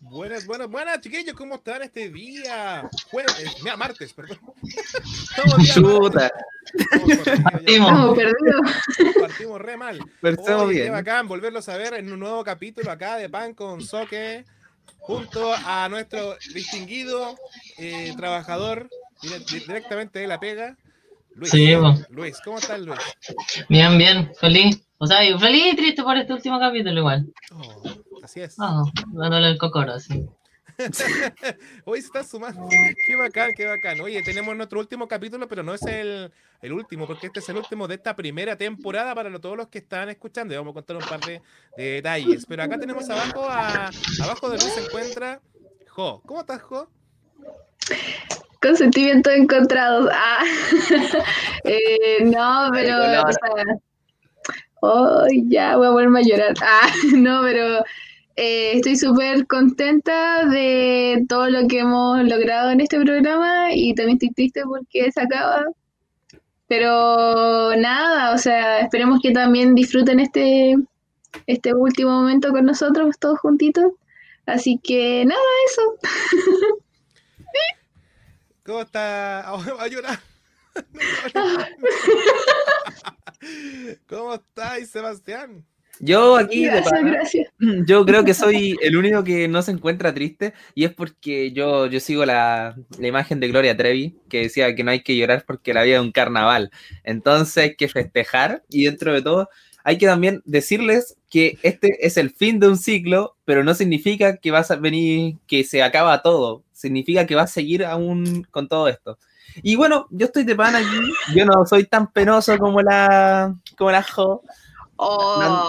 Buenas, buenas, buenas, chiquillos, ¿cómo están este día? Jueves, mira, martes, perdón. Chuta. Estamos perdidos. Partimos re mal. Pero estamos Qué bien. bacán volverlos a ver en un nuevo capítulo acá de Pan con Soque, junto a nuestro distinguido eh, trabajador dire- di- directamente de la pega, Luis. Sí. Luis, ¿cómo estás, Luis? Bien, bien, feliz. O sea, feliz y triste por este último capítulo igual. Oh, así es. No, dándole el cocoro, sí. Hoy se está sumando. Qué bacán, qué bacán. Oye, tenemos nuestro último capítulo, pero no es el, el último, porque este es el último de esta primera temporada para lo- todos los que están escuchando. Y vamos a contar un par de, de detalles. Pero acá tenemos abajo, a, abajo de Luis se encuentra Jo. ¿Cómo estás, Jo? Con sentimientos encontrados. Ah. Eh, no, pero. Ay, O sea, ay, ya voy a volverme a llorar. Ah, no, pero eh, estoy súper contenta de todo lo que hemos logrado en este programa y también estoy triste porque se acaba. Pero nada, o sea, esperemos que también disfruten este, este último momento con nosotros, todos juntitos. Así que nada, eso. ¿Cómo está? Ah, Va a llorar. ¿Cómo estáis, Sebastián? Yo aquí, de Gracias, pana, gracias. yo creo que soy el único que no se encuentra triste y es porque yo, yo sigo la, la imagen de Gloria Trevi que decía que no hay que llorar porque la vida es un carnaval. Entonces hay que festejar y dentro de todo hay que también decirles que este es el fin de un ciclo, pero no significa que vas a venir, que se acaba todo. Significa que va a seguir aún con todo esto. Y bueno, yo estoy de pana aquí. Yo no soy tan penoso como la, como la Jo. Oh. No,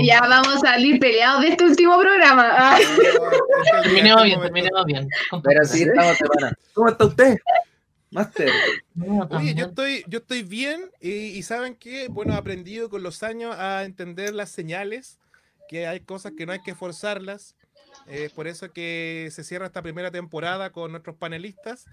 ya vamos a salir peleados de este último programa. Terminemos bien, terminemos bien. Pero sí, estamos de pana. ¿Cómo está usted? Master. Oye, yo estoy, yo estoy bien y, y saben que, bueno, he aprendido con los años a entender las señales, que hay cosas que no hay que forzarlas. Es por eso que se cierra esta primera temporada con nuestros panelistas,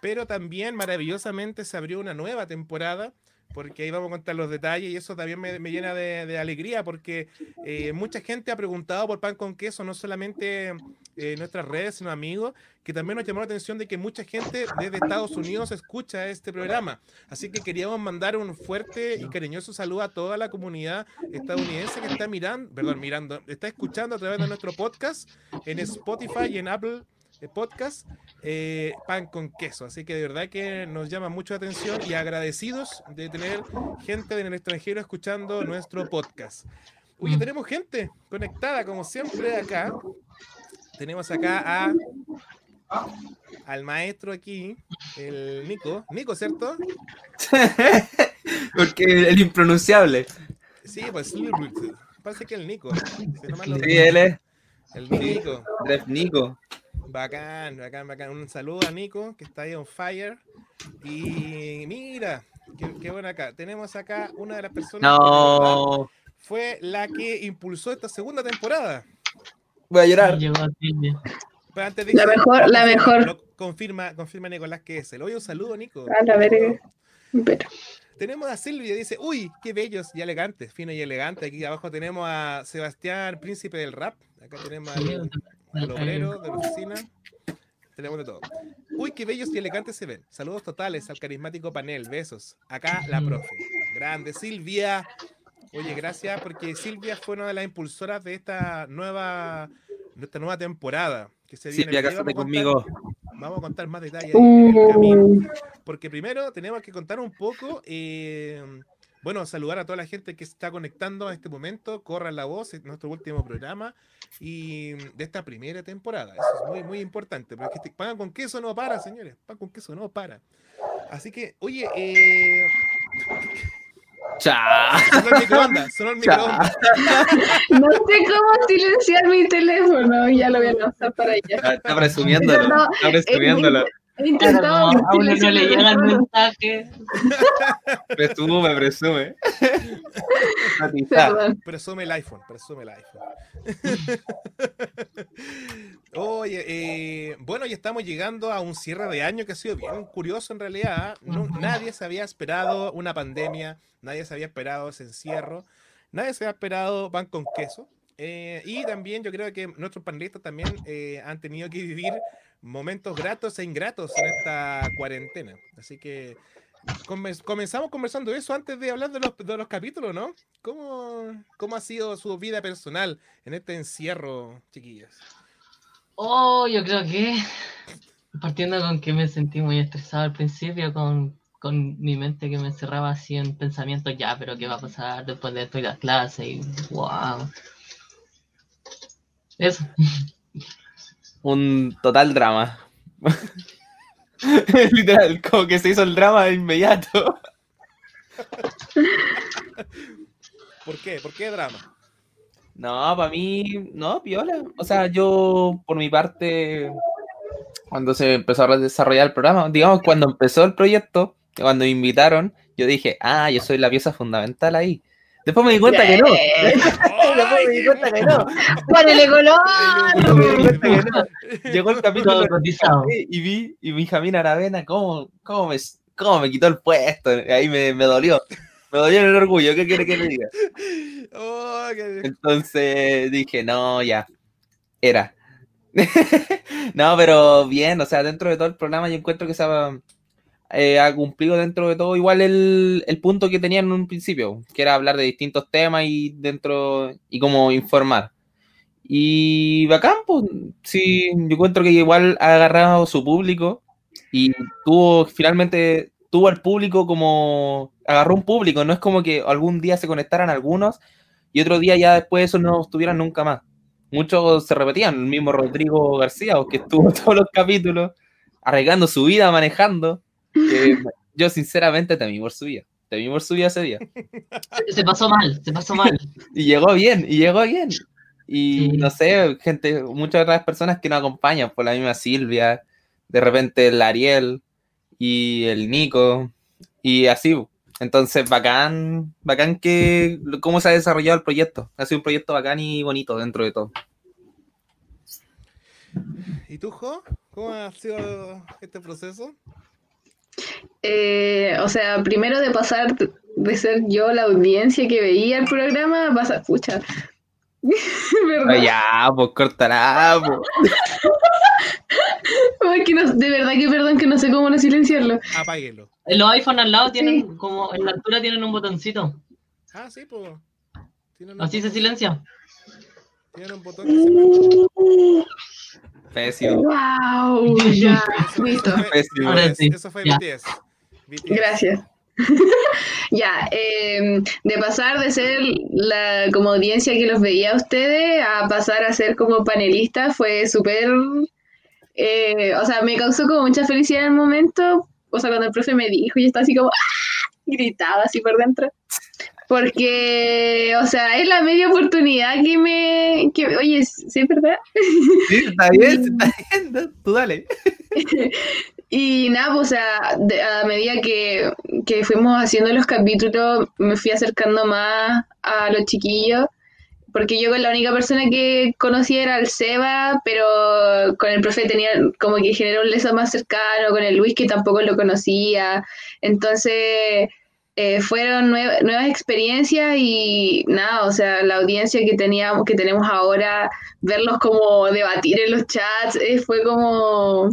pero también maravillosamente se abrió una nueva temporada, porque ahí vamos a contar los detalles y eso también me, me llena de, alegría, porque eh, mucha gente ha preguntado por pan con queso, no solamente eh, nuestras redes, sino amigos, que también nos llamó la atención de que mucha gente desde Estados Unidos escucha este programa. Así que queríamos mandar un fuerte y cariñoso saludo a toda la comunidad estadounidense que está mirando, perdón, mirando, está escuchando a través de nuestro podcast en Spotify y en Apple Podcast, eh, Pan con Queso. Así que de verdad que nos llama mucho la atención y agradecidos de tener gente del extranjero escuchando nuestro podcast. Oye, tenemos gente conectada como siempre acá. Tenemos acá a al maestro aquí, el Nico. Nico, ¿cierto? Porque el impronunciable. Sí, pues parece que el Nico. Si Sí, él es El Nico. Ref Nico. Bacán, bacán, bacán. Un saludo a Nico, que está ahí on fire. Y mira, qué, qué bueno acá. Tenemos acá una de las personas que No. fue la que impulsó esta segunda temporada. Voy a llorar. Pero antes La mejor- la confirma- mejor. lo confirma, confirma Nicolás que es él. Oye, un saludo, Nico. A la verga. Pero, Tenemos a Silvia, dice, uy, qué bellos y elegantes, fino y elegante. Aquí abajo tenemos a Sebastián, príncipe del rap. Acá tenemos al, al obrero de la oficina. Tenemos de todo. Uy, qué bellos y elegantes se ven. Saludos totales al carismático panel. Besos. Acá la profe. Grande. Silvia. Oye, gracias porque Silvia fue una de las impulsoras de esta nueva, de esta nueva temporada. Que se viene. Silvia, Y vamos a cásate contar- conmigo. Vamos a contar más detalles en el camino. uh, Porque primero tenemos que contar un poco, eh, bueno, saludar a toda la gente que se está conectando a este momento, corran la voz, es nuestro último programa y de esta primera temporada. Eso es muy, muy importante, porque este pan con queso no para, señores, pan con queso no para. Así que, oye, eh, Cha. sonó el microondas, sonó el Cha. microondas. no sé cómo silenciar mi teléfono. Ya lo voy a lanzar para allá. Está, presumiéndolo. No, Está presumiéndolo. He intentado como a uno no le eso, llega el pero- mensaje. Presume, presume. Presume el iPhone, presume el iPhone. Oye, eh, bueno, ya estamos llegando a un cierre de año que ha sido bien curioso en realidad. ¿ah? No- nadie se había esperado una pandemia, nadie se había esperado ese encierro, nadie se había esperado pan con queso. eh, y también yo creo que nuestros panelistas también eh, han tenido que vivir momentos gratos e ingratos en esta cuarentena. Así que come- comenzamos conversando eso antes de hablar de los, de los capítulos, ¿no? ¿Cómo, ¿Cómo ha sido su vida personal en este encierro, chiquillas? Oh, yo creo que partiendo con que me sentí muy estresado al principio, con, con mi mente que me encerraba así en pensamientos, ya, pero ¿qué va a pasar después de esto y las clases? Y wow. Eso. Un total drama. Literal, como que se hizo el drama de inmediato. ¿Por qué? ¿Por qué drama? No, para mí, no, piola. O sea, yo, por mi parte, cuando se empezó a desarrollar el programa, digamos, cuando empezó el proyecto, cuando me invitaron, yo dije, ah, yo soy la pieza fundamental ahí. Después me di cuenta que no. Después me di cuenta que no. ¡Ponele color! Después me di cuenta que no. Llegó el capítulo cotizado. y vi, y mi Jamina Aravena, ¿cómo, cómo, me, cómo me quitó el puesto. Ahí me, me dolió. Me dolió en el orgullo. ¿Qué quiere que le diga? Oh, Entonces dije, no, ya. Era. no, pero bien, o sea, dentro de todo el programa yo encuentro que se ha, eh, ha cumplido dentro de todo igual el, el punto que tenía en un principio, que era hablar de distintos temas y dentro y como informar. Y bacán, pues, sí, yo encuentro que igual ha agarrado su público y tuvo finalmente, tuvo al público como, agarró un público, no es como que algún día se conectaran algunos y otro día ya después eso no estuvieran nunca más. Muchos se repetían, el mismo Rodrigo García, que estuvo todos los capítulos arriesgando su vida manejando. Que yo sinceramente temí por su vida, temí por su vida ese día. Se, se pasó mal, se pasó mal. Y llegó bien, y llegó bien. Y Sí. no sé, gente, muchas otras personas que nos acompañan, por la misma Silvia, de repente el Ariel y el Nico, y así. Entonces, bacán, bacán que cómo se ha desarrollado el proyecto. Ha sido un proyecto bacán y bonito dentro de todo. ¿Y tú, Jo? ¿Cómo ha sido este proceso? Eh, o sea, primero de pasar de ser yo la audiencia que veía el programa, vas a escuchar. ¿Verdad? Ah, ya, pues cortará, pues. Ay, que no- de verdad que perdón que no sé cómo no silenciarlo. Apáguelo. Los iPhone al lado tienen Sí. como, en la altura tienen un botoncito. Ah, sí, pues. Un, Así se silencia. tienen un botón que se Pésimo. ¡Wow! Ya, listo. Eso fue, Pésimo. Ahora sí, eso fue ya. BTS. BTS. Gracias. ya, eh, de pasar de ser la como audiencia que los veía a ustedes a pasar a ser como panelista fue súper, eh, o sea, me causó como mucha felicidad en el momento, o sea, cuando el profe me dijo y estaba así como, ¡ah! gritaba así por dentro. Porque, o sea, es la media oportunidad que me, que, oye, sí es verdad, Sí, está bien, está bien. Tú dale. Y nada, pues, o sea, de- a medida que, que fuimos haciendo los capítulos, me fui acercando más a los chiquillos, porque yo con la única persona que conocía era el Seba, pero con el profe tenía como que generó un lazo más cercano, con el Luis que tampoco lo conocía, entonces eh, fueron nue- nuevas experiencias y nada, o sea, la audiencia que teníamos, que tenemos ahora, verlos como debatir en los chats, eh, fue como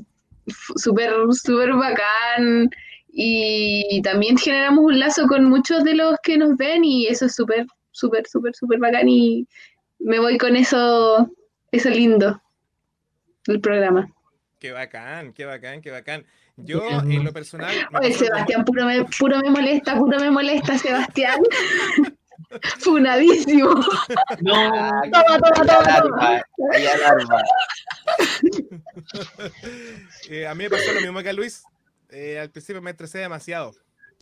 súper, súper bacán. Y también generamos un lazo con muchos de los que nos ven y eso es súper, súper, súper, súper bacán y me voy con eso, eso lindo del programa. Qué bacán, qué bacán, qué bacán. Yo, en lo personal. Oye, Sebastián, puro me, puro me molesta, puro me molesta, Sebastián. Funadísimo. No, Toma, toma, toma, toma. Alarma, hay alarma. Eh, a mí me pasó lo mismo que a Luis. Eh, al principio me estresé demasiado.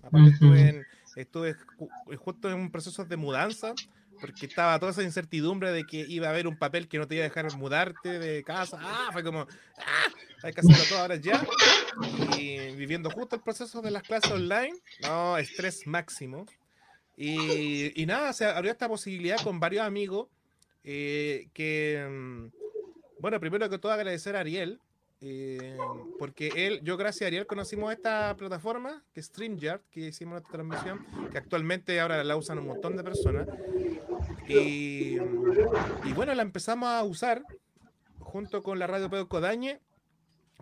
Aparte, Ujú. estuve, en- estuve ju- justo en un proceso de mudanza, porque estaba toda esa incertidumbre de que iba a haber un papel que no te iba a dejar mudarte de casa. Ah, fue como. ah. hay que hacerlo todo ahora ya. Y viviendo justo el proceso de las clases online, no, estrés máximo. Y, y nada, se abrió esta posibilidad con varios amigos eh, que, mm, bueno, primero que todo agradecer a Ariel, eh, porque él, yo gracias a Ariel conocimos esta plataforma, que es StreamYard, que hicimos nuestra transmisión, que actualmente ahora la usan un montón de personas. Y, y bueno, la empezamos a usar junto con la radio Pedro Codañe,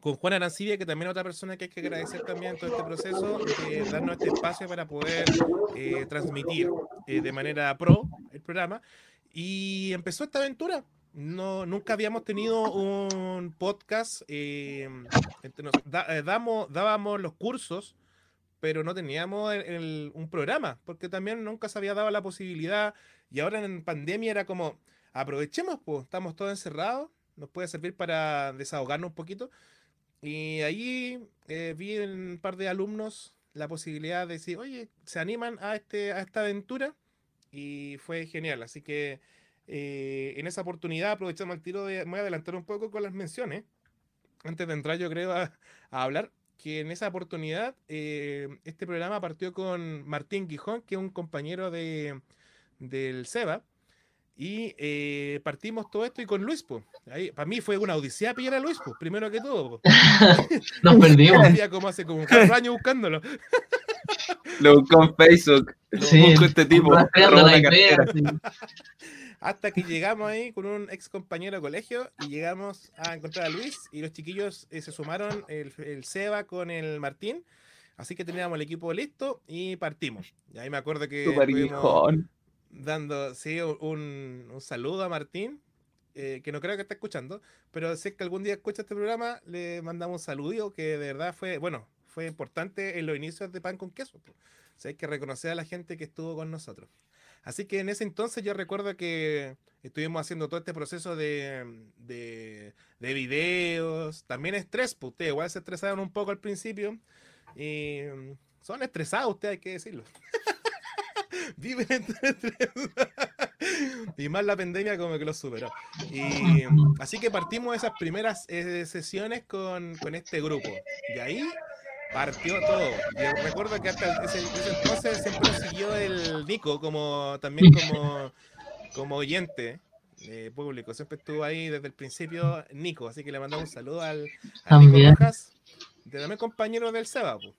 con Juan Arancibia, que también es otra persona que hay que agradecer también todo este proceso, de darnos este espacio para poder eh, transmitir eh, de manera pro el programa. Y empezó esta aventura. No, nunca habíamos tenido un podcast. eh, eh, dábamos los cursos, pero no teníamos un programa, porque también nunca se había dado la posibilidad. Y ahora en pandemia era como, aprovechemos, pues, estamos todos encerrados, nos puede servir para desahogarnos un poquito. Y ahí eh, vi un par de alumnos la posibilidad de decir, oye, ¿se animan a, este, a esta aventura? Y fue genial. Así que eh, en esa oportunidad aprovechamos el tiro de, me voy a adelantar un poco con las menciones. Antes de entrar yo creo a, a hablar, que en esa oportunidad eh, este programa partió con Martín Gijón, que es un compañero de, del SEBA. Y eh, partimos todo esto y con Luis, pues. Ahí, para mí fue una odisea pillar a Luis, pues, primero que todo. Nos perdimos. Como hace como cuatro años buscándolo. Lo buscó en Facebook. Sí, busco este tipo, la cartera. sí. Hasta que llegamos ahí con un ex compañero de colegio y llegamos a encontrar a Luis y los chiquillos eh, se sumaron, el, el Seba con el Martín. Así que teníamos el equipo listo y partimos. Y ahí me acuerdo que dando sí, un, un saludo a Martín, eh, que no creo que esté escuchando, pero si es que algún día escucha este programa, le mandamos un saludo que de verdad fue, bueno, fue importante en los inicios de Pan con Queso. O sea, hay que reconocer a la gente que estuvo con nosotros. Así que en ese entonces yo recuerdo que estuvimos haciendo todo este proceso de, de, de videos, también estrés, pues ustedes igual se estresaron un poco al principio. Y mm, son estresados ustedes, hay que decirlo. Viven entre estrés. y más la pandemia como que lo superó. Y mm, así que partimos esas primeras eh, sesiones con, con este grupo. Y ahí partió todo. Yo recuerdo que hasta ese, ese entonces siempre siguió el Nico como también como, como oyente eh, público. Siempre estuvo ahí desde el principio Nico, así que le mandamos un saludo al, a Nico También. Rojas, de también compañero del Seba. po.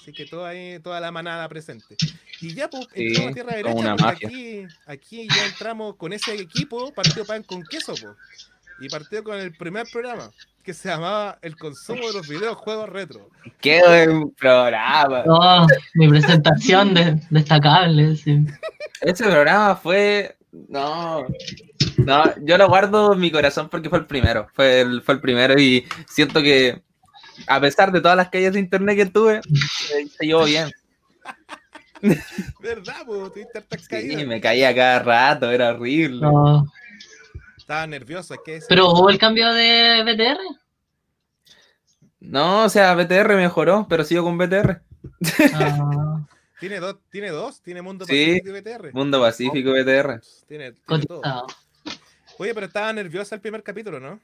Así que todo ahí, toda la manada presente. Y ya, pues, Sí, entramos a tierra derecha, mafia. aquí, aquí ya entramos con ese equipo, partió pan con queso, po. Y partió con el primer programa, que se llamaba El consumo de los videojuegos retro. Qué buen programa. Oh, mi presentación de- destacable, sí. Ese programa fue. No. No, yo lo guardo en mi corazón porque fue el primero. Fue el, fue el primero y siento que, a pesar de todas las calles de internet que tuve, se llevó bien. ¿Verdad, po? Tuviste hartas Sí, caídas. me caía cada rato, era horrible. No. Estaba nervioso, es que es- Pero hubo el cambio de BTR. No, o sea, BTR mejoró, pero sigo con BTR. Ah, tiene dos, tiene dos, tiene Mundo Sí. Pacífico y BTR. Mundo Pacífico BTR. Tiene, tiene todo. cotizado. Oye, pero estaba nerviosa el primer capítulo, ¿no?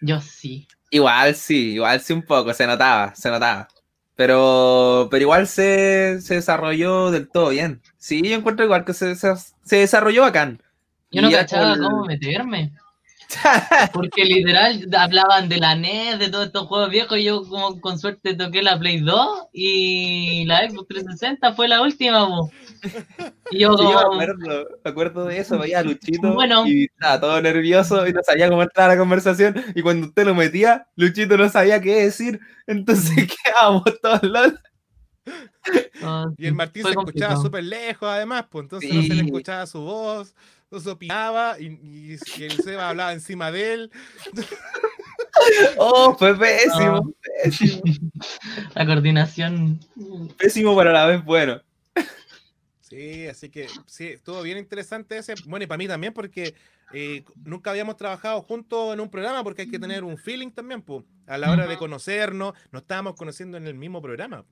Yo sí. Igual sí, igual sí un poco, se notaba, se notaba. Pero, pero igual se, se desarrolló del todo bien. Sí, yo encuentro igual que se, se, se desarrolló bacán. Yo no cachaba cómo meterme. Porque literal hablaban de la NES, de todos estos juegos viejos, y yo como con suerte toqué la Play 2 y la Xbox 360 fue la última. po. Y yo Sí, yo me como, acuerdo, me acuerdo de eso, veía a Luchito Bueno. y estaba todo nervioso y no sabía cómo entrar a la conversación. Y cuando usted lo metía, Luchito no sabía qué decir. Entonces quedábamos todos lol. ah, Y el Martín se escuchaba súper lejos, además, pues entonces no se le escuchaba su voz, se opinaba y, y, y el Seba hablaba encima de él. Oh, fue pésimo, No. pésimo. La coordinación. Pésimo, pero a la vez bueno. Sí, así que sí, estuvo bien interesante ese. Bueno, y para mí también, porque eh, nunca habíamos trabajado juntos en un programa, porque hay que tener un feeling también, pues, a la hora de conocernos, nos estábamos conociendo en el mismo programa.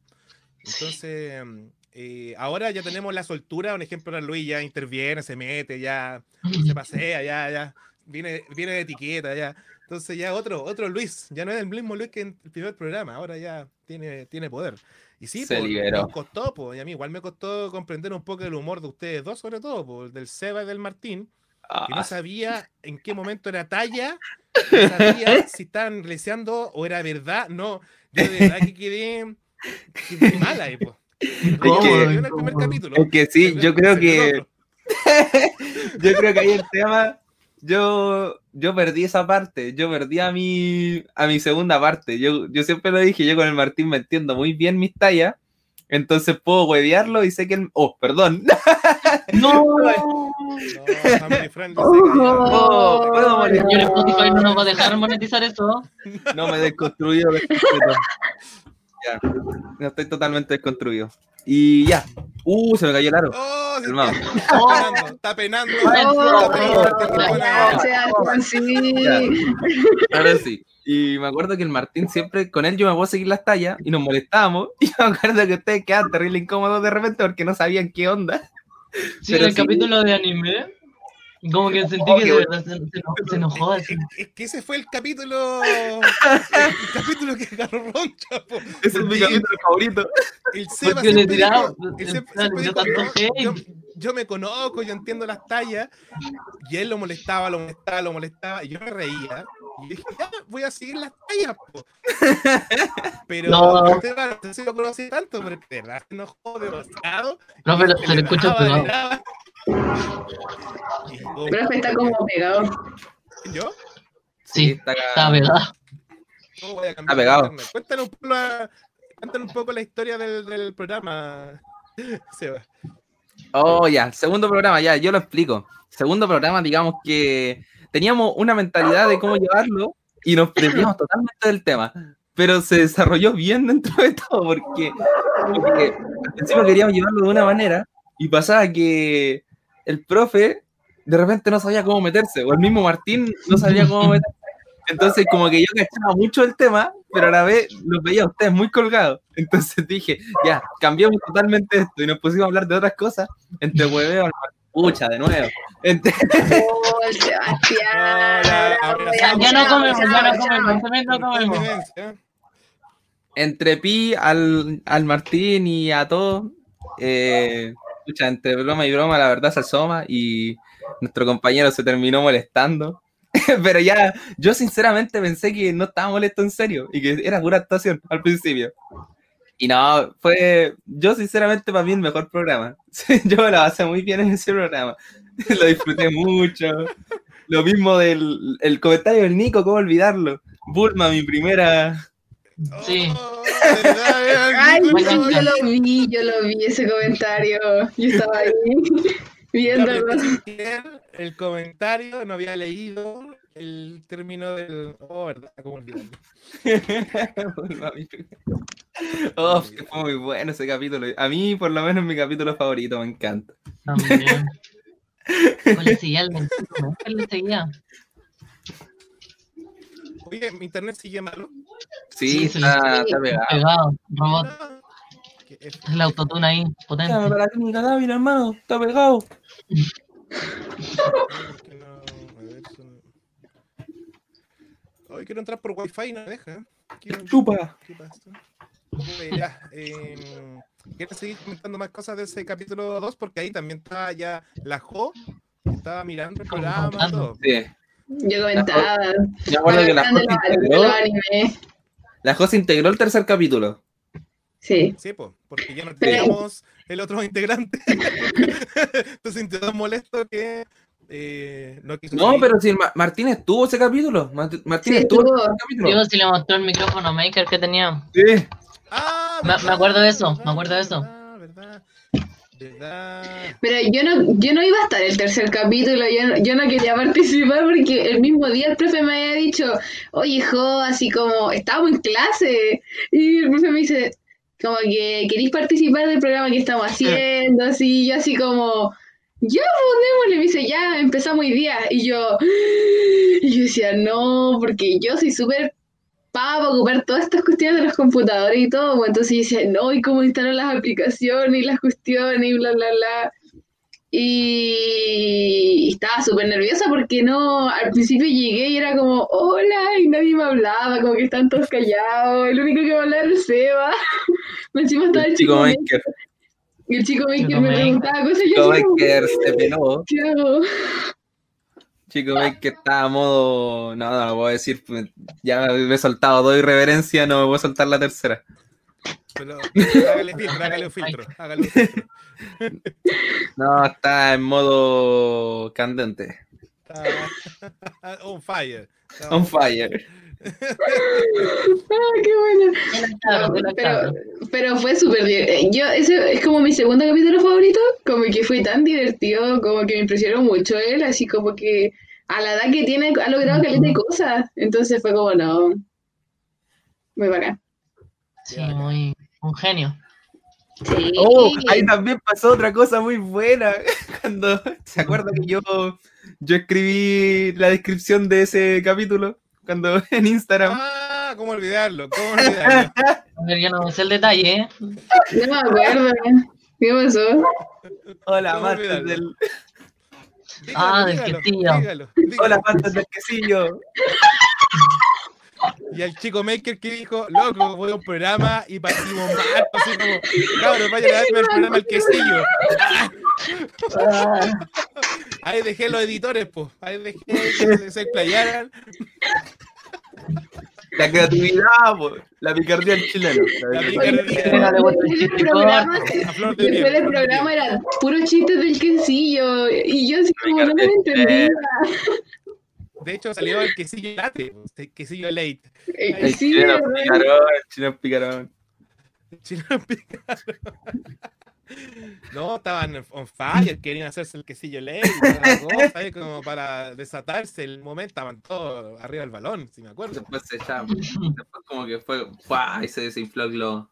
Entonces, mm, eh, ahora ya tenemos la soltura, un ejemplo, Luis ya interviene, se mete, ya se pasea, ya, ya, viene, viene de etiqueta, ya. Entonces ya otro, otro Luis, ya no es el mismo Luis que en el primer programa, ahora ya tiene, tiene poder. Y sí, Se po, liberó. nos costó, po, y a mí igual me costó comprender un poco el humor de ustedes dos, sobre todo, po, del Seba y del Martín, que no Ah, sabía en qué momento era talla, no sabía si estaban leseando o era verdad, no, yo de verdad que quedé, quedé mala ahí, po. El es que sí, yo creo que el yo creo que ahí el tema yo yo perdí esa parte, yo perdí a mi a mi segunda parte. Yo yo siempre lo dije, yo con el Martín me entiendo muy bien mis tallas. Entonces puedo huevearlo y sé que él... Oh, perdón. No, No, Oh, señor Spotify no nos va a dejar monetizar eso. No me desconstruido. Ya, no estoy totalmente desconstruido. Y ya. Uh, se me cayó el aro. Oh, se está, penando, está penando. Está sí. Ya. Ahora sí. Y me acuerdo que el Martín siempre, con él yo me puedo seguir las tallas y nos molestábamos. Y me acuerdo que ustedes quedaban terrible incómodos de repente porque no sabían qué onda. Sí, Pero en el sí. capítulo de anime, como que sentí Oh, que de verdad se, se enojó, se enojó Es, así. es- es que ese fue el capítulo. El capítulo que agarró Roncha. po. Ese es mi capítulo favorito. El Seba le tiraba, dijo- yo dijo, "Yo- yo, hate". yo me conozco, yo entiendo las tallas. Y él lo molestaba, lo molestaba, lo molestaba. Y yo me reía. Y dije, ya, voy a seguir las tallas. po". Pero No. No sé si lo conocí tanto, pero de verdad se enojó demasiado. No, pero se le escucha daba, pegado. como- Profe está como pegado. ¿Yo? Sí, está está voy a cambiar Está pegado. Cuéntanos un poco la, cuéntanos un poco la historia del, del programa, Seba. Oh, ya, segundo programa, ya, yo lo explico. Segundo programa, digamos que teníamos una mentalidad de cómo llevarlo y nos prendíamos totalmente del tema. Pero se desarrolló bien dentro de todo porque, porque al principio queríamos llevarlo de una manera y pasaba que el profe de repente no sabía cómo meterse, o el mismo Martín no sabía cómo meterse. Entonces, como que yo cachaba mucho el tema, pero a la vez los veía a ustedes muy colgados. Entonces dije, ya, cambiamos totalmente esto y nos pusimos a hablar de otras cosas. Entre hueveo, pucha, de nuevo. Entre- Oh, Sebastián. Ya no comemos, ya no comemos, también no comemos. Entre Pi, al, al Martín y a todos, eh, pucha, entre broma y broma, la verdad se asoma y nuestro compañero se terminó molestando. Pero ya, yo sinceramente pensé que no estaba molesto en serio y que era pura actuación al principio. Y no, fue, yo sinceramente para mí el mejor programa. Yo me la pasé muy bien en ese programa. Lo disfruté mucho. Lo mismo del el comentario del Nico, ¿cómo olvidarlo? Bulma, mi primera, Sí. Oh, Ay, no, yo lo vi, yo lo vi ese comentario. Yo estaba ahí viéndolo. el comentario, no había leído el término del. Oh, verdad, cómo oh, que fue muy bueno ese capítulo. A mí, por lo menos, es mi capítulo favorito, me encanta. También. Oye, seguía el 21, ¿qué le seguía? Oye, mi internet sigue malo. Sí, está, está pegado. Pegado, robot, es- el autotune ahí, potente. para clínica Dávila, hermano, está pegado. Hoy quiero entrar por wifi y no me deja. ¿Qué- Chupa. ¿Qué pasa? Oye, ya, em, ¿Quieres seguir comentando más cosas de ese capítulo 2? Porque ahí también estaba ya la Jo, estaba mirando el programa y todo. Sí. Yo comentaba. Me acuerdo que la de la José integró el tercer capítulo. Sí. Sí, pues, porque ya no teníamos el otro integrante. Entonces sintió molesto que eh, no quiso No, pero si Ma- Martín estuvo ese capítulo. Mart- Martín Sí, estuvo. ese capítulo. Digo, si le mostró el micrófono maker que tenía. Sí. Ah, Me- acuerdo de eso, verdad, me acuerdo de eso. Verdad, verdad, verdad. Pero yo no, yo no iba a estar el tercer capítulo, yo no, yo no quería participar porque el mismo día el profe me había dicho, oye, Jo, así como, estábamos en clase, y el profe me dice, como que queréis participar del programa que estamos haciendo, así, yo así como, ya, pues, démosle, me dice, ya, empezamos hoy día, y yo, y yo decía, no, porque yo soy súper para ocupar todas estas cuestiones de los computadores y todo, pues, entonces decía, no, y cómo instalar las aplicaciones y las cuestiones y bla, bla, bla. Y estaba súper nerviosa porque no, al principio llegué y era como, hola, y nadie me hablaba, como que están todos callados, el único que me hablaba era el Seba. Encima estaba el chico Chico Maker. El chico Maker Chico me preguntaba cosas y Chico yo como, Maker se peló. ¿qué hago? Chico Maker está a modo. No, no lo puedo decir. Ya me he soltado dos irreverencias, no me voy a soltar la tercera. Pero hágale filtro, hágale un filtro. Hágale un filtro. No, está en modo candente. Está on fire. Está On fire. Ah, qué bueno. Pero, pero fue súper divertido. Yo, ese es como mi segundo capítulo favorito, como que fue tan divertido, como que me impresionó mucho él, así como que a la edad que tiene ha logrado caleta de cosas. Entonces fue como, no, muy bacán. Sí, muy. Un genio. Sí. Oh, ahí también pasó otra cosa muy buena. Cuando se acuerda que yo, yo escribí la descripción de ese capítulo cuando en Instagram. Ah, ¿cómo olvidarlo? ¿Cómo olvidarlo? A ver, yo no sé el detalle, ¿eh? No me acuerdo. ¿Qué pasó? Hola, ¿Cómo amantes olvidarlo? del, Ah, del quesillo. dígalo, dígalo. hola, amantes del quesillo. Y al chico Maker que dijo, loco, voy a un programa y partimos mal, así como, cabrón, vayan a verme el programa El Quesillo. Ahí dejé los editores, pues. Ahí dejé que se explayaran. La creatividad, po, la picardía del chileno. La picardía. el chiste programa, era puro chistes del quesillo. Y yo así como no me entendía. De hecho, salió el quesillo late, el quesillo late. Eh, El chileno picarón, el chileno picarón. El chino picado. No, estaban on fire, querían hacerse el quesillo y ahí como para desatarse el momento, estaban todos arriba del balón, si me acuerdo. Después se echaba. Después como que fue, ¡fua! y se desinfló el globo.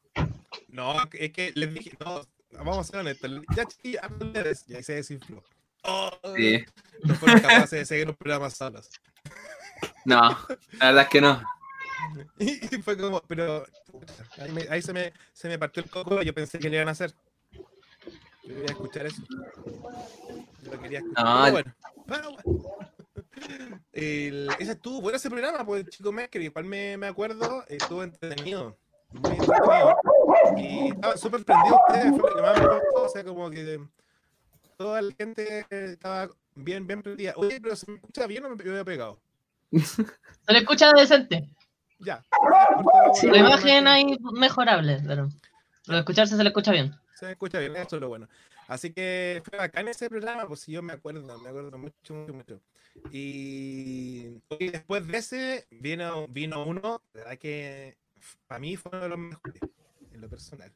No, es que les dije, no, vamos a ser honestos, ya chiquillos, hablen ustedes, y ahí se desinfló. Oh, Sí. No fueron capaces de seguir los programas solos. No, la verdad es que no. Y fue como, pero ahí, me- ahí se, me, se me partió el coco, yo pensé que le iban a hacer. Yo quería escuchar eso. Yo lo quería escuchar. No, pero bueno, pero bueno. El- ese estuvo bueno ese programa, pues el chico Maker, igual me, me acuerdo, estuvo entretenido. Muy entretenido. Y estaba súper prendido ustedes, fue lo que más me gustó, o sea, como que toda la gente estaba bien, bien prendida. Oye, pero se me escucha bien o me me había pegado. Se le escucha decente. Ya. Sí, La imagen ahí mejorable, pero. Pero escucharse se le escucha bien. Se me escucha bien, eso es lo bueno. Así que fue bacán ese programa, pues si yo me acuerdo, me acuerdo mucho, mucho, mucho. Y, y después de ese vino, vino uno, la verdad que para mí fue uno de los mejores, en lo personal.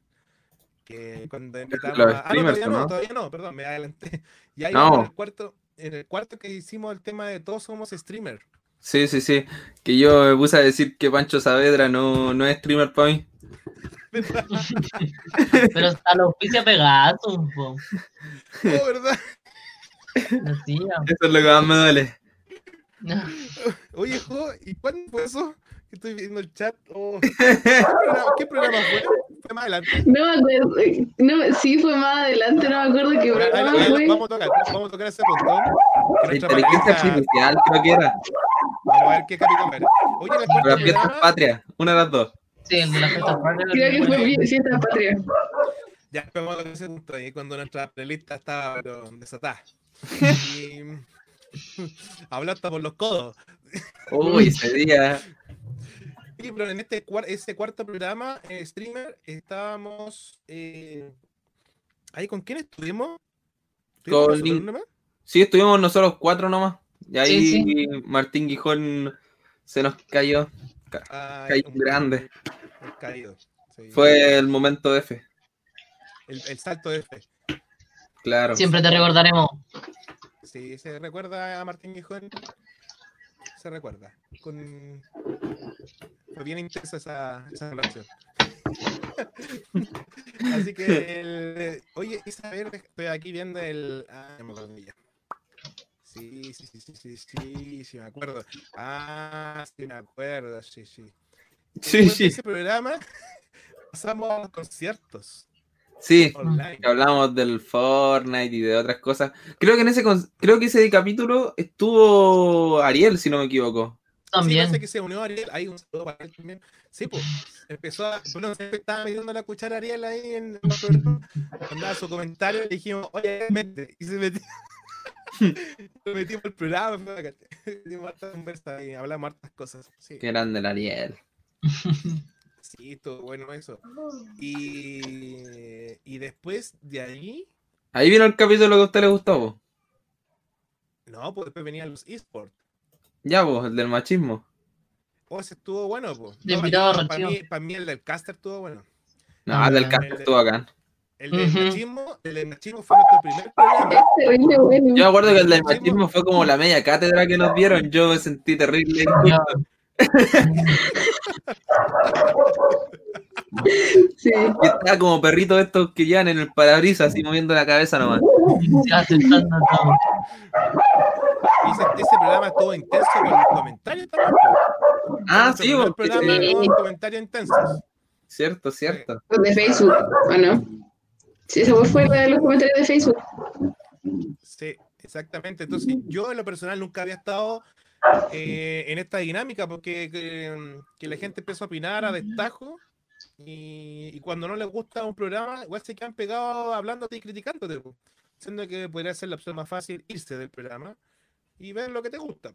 Que cuando invitamos Los a... Ah, no, todavía no, ¿no? todavía no, perdón, me adelanté. Ya No. en el cuarto, en el cuarto que hicimos el tema de todos somos streamer. Sí, sí, sí. Que yo me puse a decir que Pancho Saavedra no, no es streamer para mí. Pero a los auspicia pegado, po. Oh, ¿verdad? Así. Eso es lo que más me duele. Oye, Jo, ¿y cuándo fue eso? Que Estoy viendo el chat. Oh. ¿Qué, programa, qué programa fue? Fue más adelante. No me acuerdo. No, sí, fue más adelante, no me acuerdo qué ahí- programa ahí fue. Vamos a tocar, vamos a tocar ese nuestra Inteligencia artificial, creo que era. Vamos a ver qué capítulo era. Oye, las fiestas programa, patrias, una de las dos. Sí, el de la fiesta patria. Creo que fue bien- fiesta patria. ya a tocar ese punto ahí cuando nuestra panelista estaba pero, desatada. Y habló hasta por los codos. Uy, ese día. Y pero en este cuar- ese cuarto programa, eh, streamer, estábamos eh, ahí con quién estuvimos? ¿Estuvimos Con nosotros nomás? Sí, estuvimos nosotros cuatro nomás. Y ahí Sí, Martín Gijón se nos cayó. Ah, Cayó un- grande. un caído. sí. Fue el momento F. el, el salto de fe. Claro. Siempre te recordaremos. Sí, se recuerda a Martín Gijón. Se recuerda. Con... Fue bien intensa esa, esa relación. Así que, el... oye, Isabel, estoy aquí viendo el. Ah, ya me acuerdo ya. Sí, sí, sí, sí, sí, sí, sí, me acuerdo. Ah, sí, me acuerdo, sí, sí. Sí, de sí. Ese programa pasamos a los conciertos. Sí, online. hablamos del Fortnite y de otras cosas. Creo que en ese creo que ese capítulo estuvo Ariel, si no me equivoco. Sí, También. parece que se unió Ariel. Hay un saludo para él también. Sí, pues. Empezó a. Bueno, siempre estaba metiendo la cuchara Ariel ahí en el programa. Mandaba su comentario y le dijimos, oye, mete. Y se metió. Lo metimos al programa. conversa y hablamos hartas cosas. Sí, Que grande el Ariel. sí, estuvo bueno eso. Y, y después de ahí, Ahí vino el capítulo que a usted le gustó, po. no, pues después venían los esports. Ya, pues, el del machismo. Oh, ese estuvo bueno, pues. De invitado para, mí, para mí el del caster estuvo bueno. No, Ah, el del ya. cast estuvo acá. El del machismo, el del machismo fue nuestro primer programa. Bueno. Yo me acuerdo que el del Machismo. fue como la media cátedra que nos dieron. Yo me sentí terrible. Ya, Sí. Y estaba como perrito estos que llevan en el parabrisas, así moviendo la cabeza nomás. ya aceptando todo. Y ese, ese programa estuvo intenso con los comentarios también. Ah, Nuestro sí, porque- programa sí. con comentarios intensos. Cierto, cierto. Los de Facebook, ¿o no? Sí, esa fue la de los comentarios de Facebook. Sí, exactamente. Entonces, yo en lo personal nunca había estado eh, en esta dinámica porque que, que la gente empezó a opinar a destajo y, y cuando no les gusta un programa, igual se quedan pegados hablándote y criticándote. Siendo que podría ser la opción más fácil irse del programa y ver lo que te gusta.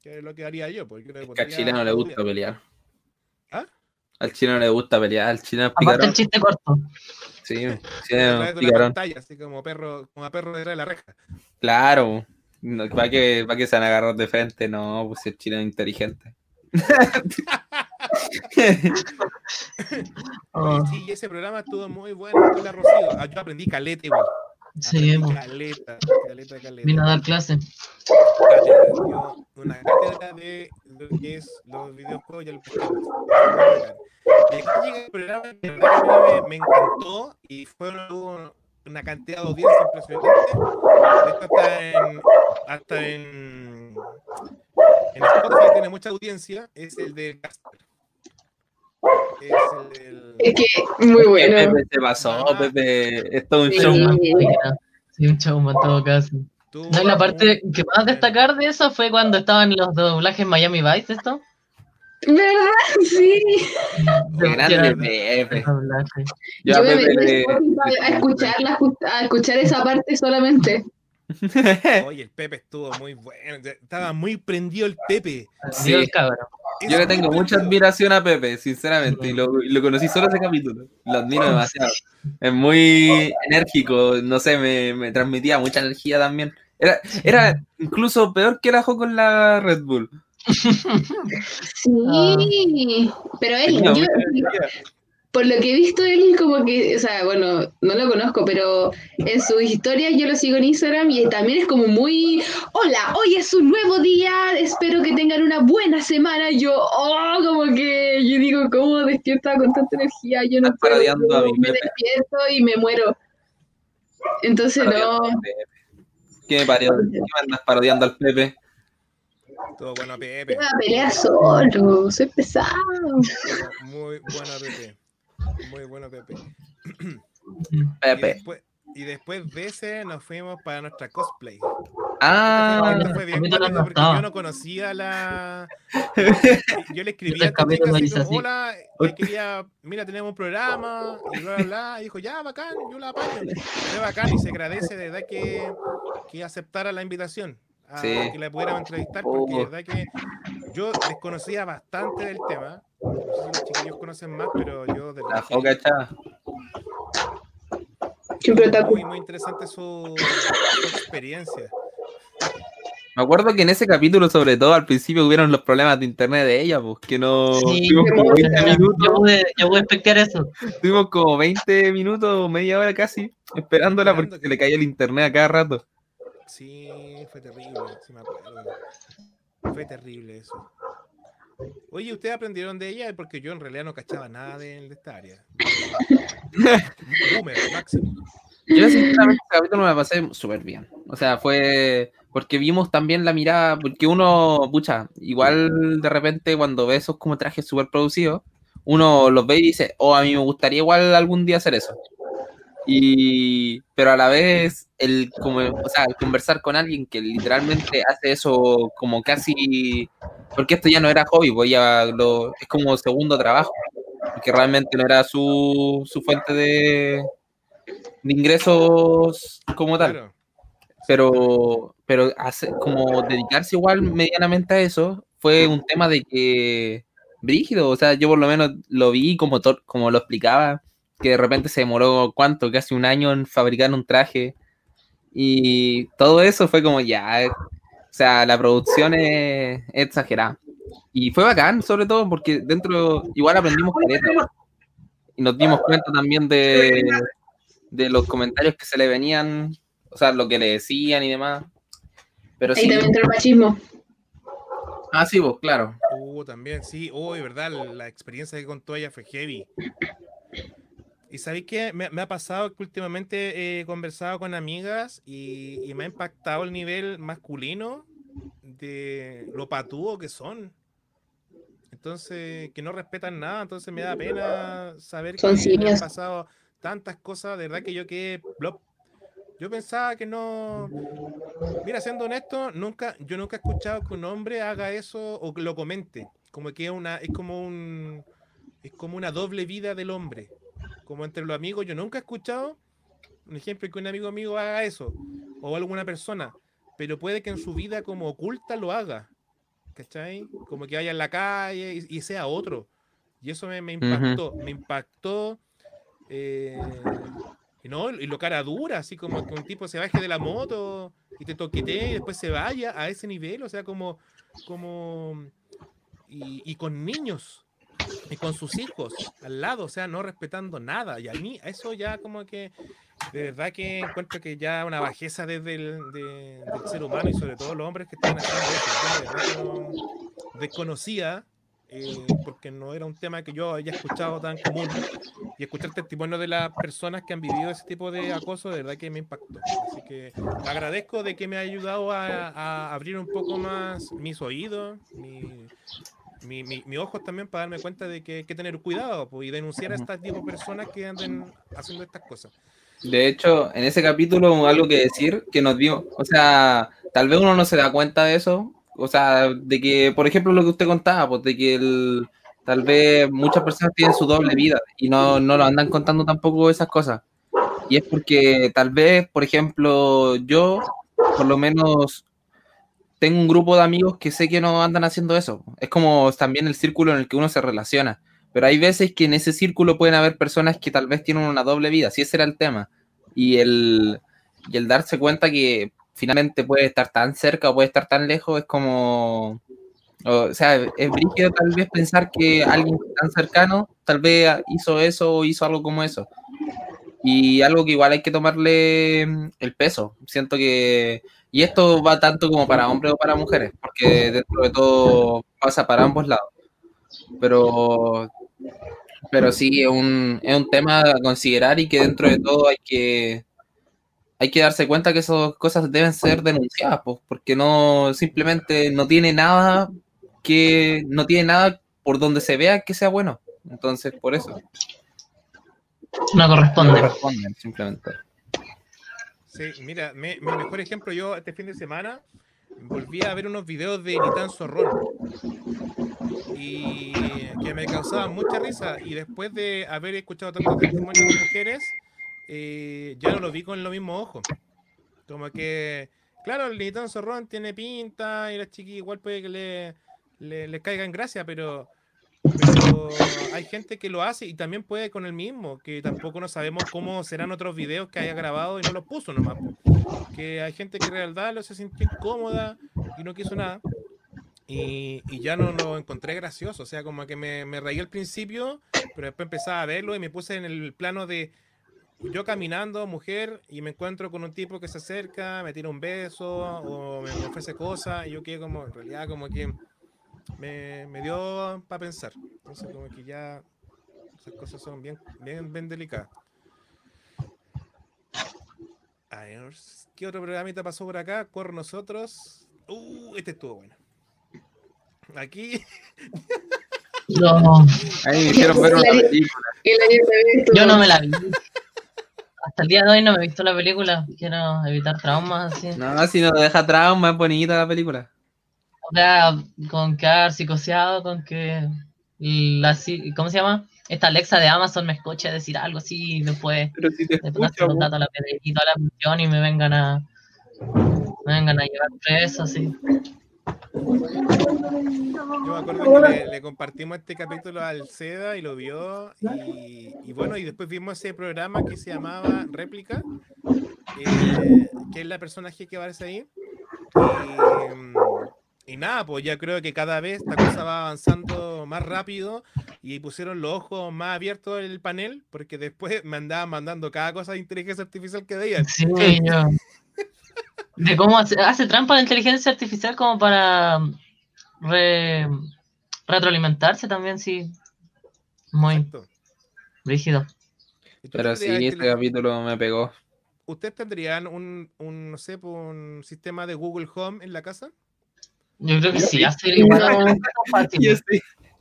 Que es lo que haría yo. Porque yo le Que al pondría chileno le gusta pelear. ¿Ah? Al chileno le gusta pelear, al chileno es Aparte el chiste corto. Sí, través es picarón. pantalla, así como perro, como a perro detrás de la reja. Claro. No, ¿Para que, para que se van a agarrar de frente? No, pues el chileno es inteligente. Oh, Sí, y ese programa estuvo muy bueno. Ah, yo aprendí caleta igual. Sí, caleta, caleta, caleta. vino a dar clase. Una cátedra de lo que es los videojuegos y el. Y aquí llega el programa que me, me encantó y fue un- una cantidad de audiencia impresionante. Esto hasta en, hasta en, en Spotify tiene mucha audiencia. Es el de Casper. Es el del. Es que, muy bueno. Pepe se pasó, Pepe. Es un Sí. show. Sí, Sí, un showman en todo caso. No, la un- parte que más destacar de eso fue cuando estaban los doblajes Miami Vice, ¿esto? ¿Verdad? Sí. Qué grande Pepe. Yo me metí le- a escucharla, a escuchar esa parte solamente. Oye, el Pepe estuvo muy bueno. Estaba muy prendido el Pepe. Sí. Dios, cabrón. Yo le tengo mucha admiración. a Pepe, sinceramente, y lo, y lo conocí solo ese capítulo. Lo admiro demasiado. Es muy enérgico, no sé, me, me transmitía mucha energía también. Era, era incluso peor que el ajo con la Red Bull. Sí. Pero él, yo. Por lo que he visto, él como que, o sea, bueno, no lo conozco, pero en sus historias yo lo sigo en Instagram y también es como muy, hola, hoy es un nuevo día, espero que tengan una buena semana. Y yo, oh, como que yo digo, ¿cómo despierta con tanta energía? Yo no Estás puedo, parodiando a mi me despierto y me muero. Entonces, no, ¿Qué me, parió? ¿Qué me andas parodiando al Pepe? Todo bueno Pepe. voy a pelear solo, soy pesado. Muy bueno Pepe. Muy bueno Pepe. Y Pepe. después, y después de ese nos fuimos para nuestra cosplay. Ah, Esta fue bien no porque yo no conocía la. Yo le escribí a chica así como, hola, que quería, mira, tenemos un programa, y bla, bla, bla. Y dijo, ya, bacán, yo la apaño. Fue bacán y se agradece de verdad que, que aceptara la invitación. A Sí. que la pudiéramos entrevistar, porque de Oh. verdad que yo desconocía bastante del tema. No sé si los chiquillos conocen más, pero yo de la foca está muy, muy interesante su, su experiencia. Me acuerdo que en ese capítulo, sobre todo al principio, hubieron los problemas de internet de ella, pues que no. Sí, tuvimos, como 20 Yo minutos, pude, yo pude espectar eso. tuvimos como 20 minutos, media hora casi, esperándola porque se le caía el internet a cada rato. Sí, fue terrible, sí me. Fue terrible eso. Oye, ¿ustedes aprendieron de ella? Porque yo en realidad no cachaba nada de, de esta área. Boomer, máximo. Yo sinceramente ese capítulo me la pasé súper bien. O sea, fue porque vimos también la mirada, porque uno, pucha, igual de repente cuando ve esos como trajes súper producidos, uno los ve y dice, oh, a mí me gustaría igual algún día hacer eso. Y, pero a la vez, el, como, o sea, el conversar con alguien que literalmente hace eso como casi, porque esto ya no era hobby, pues ya lo, es como segundo trabajo, porque realmente no era su, su fuente de, de ingresos como tal Claro. pero, pero hace- como dedicarse igual medianamente a eso fue un tema de que brígido, o sea, yo por lo menos lo vi como, como lo explicaba, que de repente se demoró cuánto, casi un año en fabricar un traje y todo eso fue como ya, o sea, la producción es, exagerada. Y fue bacán, sobre todo porque dentro igual aprendimos caleta y nos dimos cuenta también de, de los comentarios que se le venían, o sea, lo que le decían y demás. Pero Ahí sí, también entra el machismo. ah, sí, vos, claro. Uh, también, sí. Uy, verdad, la, la experiencia que contó ella fue heavy. Y sabéis qué? Me, me ha pasado que últimamente he conversado con amigas y, y me ha impactado el nivel masculino de lo patúo que son. Entonces, que no respetan nada, entonces me da pena saber Son que han pasado tantas cosas, de verdad que yo quedé blop. Yo pensaba que no. Mira, siendo honesto, nunca, yo nunca he escuchado que un hombre haga eso o que lo comente. Como que es una, es como un, es como una doble vida del hombre. Como entre los amigos, yo nunca he escuchado un ejemplo que un amigo mío haga eso o alguna persona, pero puede que en su vida como oculta lo haga. ¿Cachai? Como que vaya en la calle y, y sea otro. Y eso me, me impactó, me impactó. eh, no, y lo cara dura, así como que un tipo se baje de la moto y te toquetee y después se vaya a ese nivel, o sea, como, como, y, y con niños y con sus hijos al lado, o sea, no respetando nada. Y a mí, eso ya como que, de verdad que encuentro que ya una bajeza desde el de- del ser humano y sobre todo los hombres que están haciendo eso. Yo de verdad que no- desconocía, eh, porque no era un tema que yo haya escuchado tan común y escuchar testimonios de las personas que han vivido ese tipo de acoso, de verdad que me impactó. Así que agradezco de que me ha ayudado a, a abrir un poco más mis oídos, mi, mi, mi- mis ojos también para darme cuenta de que hay que tener cuidado pues, y denunciar a estas tipo personas que anden haciendo estas cosas. De hecho, en ese capítulo algo que decir que nos dio, o sea, tal vez uno no se da cuenta de eso, o sea, de que, por ejemplo, lo que usted contaba, pues de que el, tal vez muchas personas tienen su doble vida y no, no lo andan contando tampoco esas cosas. Y es porque tal vez, por ejemplo, yo, por lo menos, tengo un grupo de amigos que sé que no andan haciendo eso. Es como también el círculo en el que uno se relaciona. Pero hay veces que en ese círculo pueden haber personas que tal vez tienen una doble vida, si ese era el tema. Y el, y el darse cuenta que finalmente puede estar tan cerca o puede estar tan lejos es como... O sea, es brígido tal vez pensar que alguien tan cercano tal vez hizo eso o hizo algo como eso. Y algo que igual hay que tomarle el peso. Siento que... Y esto va tanto como para hombres o para mujeres, porque dentro de todo pasa para ambos lados. Pero pero sí, es un, es un tema a considerar y que dentro de todo hay que, hay que darse cuenta que esas cosas deben ser denunciadas, pues, porque no simplemente no tiene nada que no tiene nada por donde se vea que sea bueno. Entonces, por eso No no corresponde. simplemente. Sí, mira, me- mi mejor ejemplo, yo este fin de semana volví a ver unos videos de Nitán Zorrón y que me causaban mucha risa y después de haber escuchado tantos testimonios de mujeres, eh, ya no lo vi con los mismos ojos. Como que, claro, el Nitán Zorrón tiene pinta y la chiqui igual puede que le, le, le caiga en gracia, pero, pero hay gente que lo hace y también puede con el mismo, que tampoco no sabemos cómo serán otros videos que haya grabado y no los puso nomás. Que hay gente que en realidad lo se sintió incómoda y no quiso nada. Y, y ya no lo encontré gracioso, o sea, como que me, me reí al principio, pero después empezaba a verlo y me puse en el plano de yo caminando, mujer, y me encuentro con un tipo que se acerca, me tira un beso o me ofrece cosas, y yo quedé como, en realidad, como que me, me dio para pensar. Entonces, como que ya esas cosas son bien, bien, bien delicadas. A ver, ¿qué otro programita pasó por acá? Por nosotros. Uh, este estuvo bueno. Aquí, No, Ahí me hicieron ver una película. Yo no me la vi. hasta el día de hoy no me he visto la película. Quiero evitar traumas así. No, si no te deja trauma, es bonita la película. O sea, con quedar psicoseado, con que la, ¿cómo se llama? Esta Alexa de Amazon me escuche decir algo así y después Pero si te paso los datos a la y toda la cuestión y me vengan a me vengan a llevar preso, así. Yo me acuerdo que le, le compartimos este capítulo al Seda y lo vio. Y, y bueno, y después vimos ese programa que se llamaba Réplica, eh, que es la personaje que aparece ahí. Y, mm, y nada, pues ya creo que cada vez la cosa va avanzando más rápido y pusieron los ojos más abiertos en el panel, porque después me andaban mandando cada cosa de inteligencia artificial que veían. Sí, yo. De cómo hace, hace trampa la inteligencia artificial como para re- retroalimentarse también, sí. Muy Exacto. rígido. ¿Y tú Pero sí, este capítulo me pegó. ¿Ustedes tendrían un, un, no sé, pues, un sistema de Google Home en la casa? Yo creo que sí, hacer igual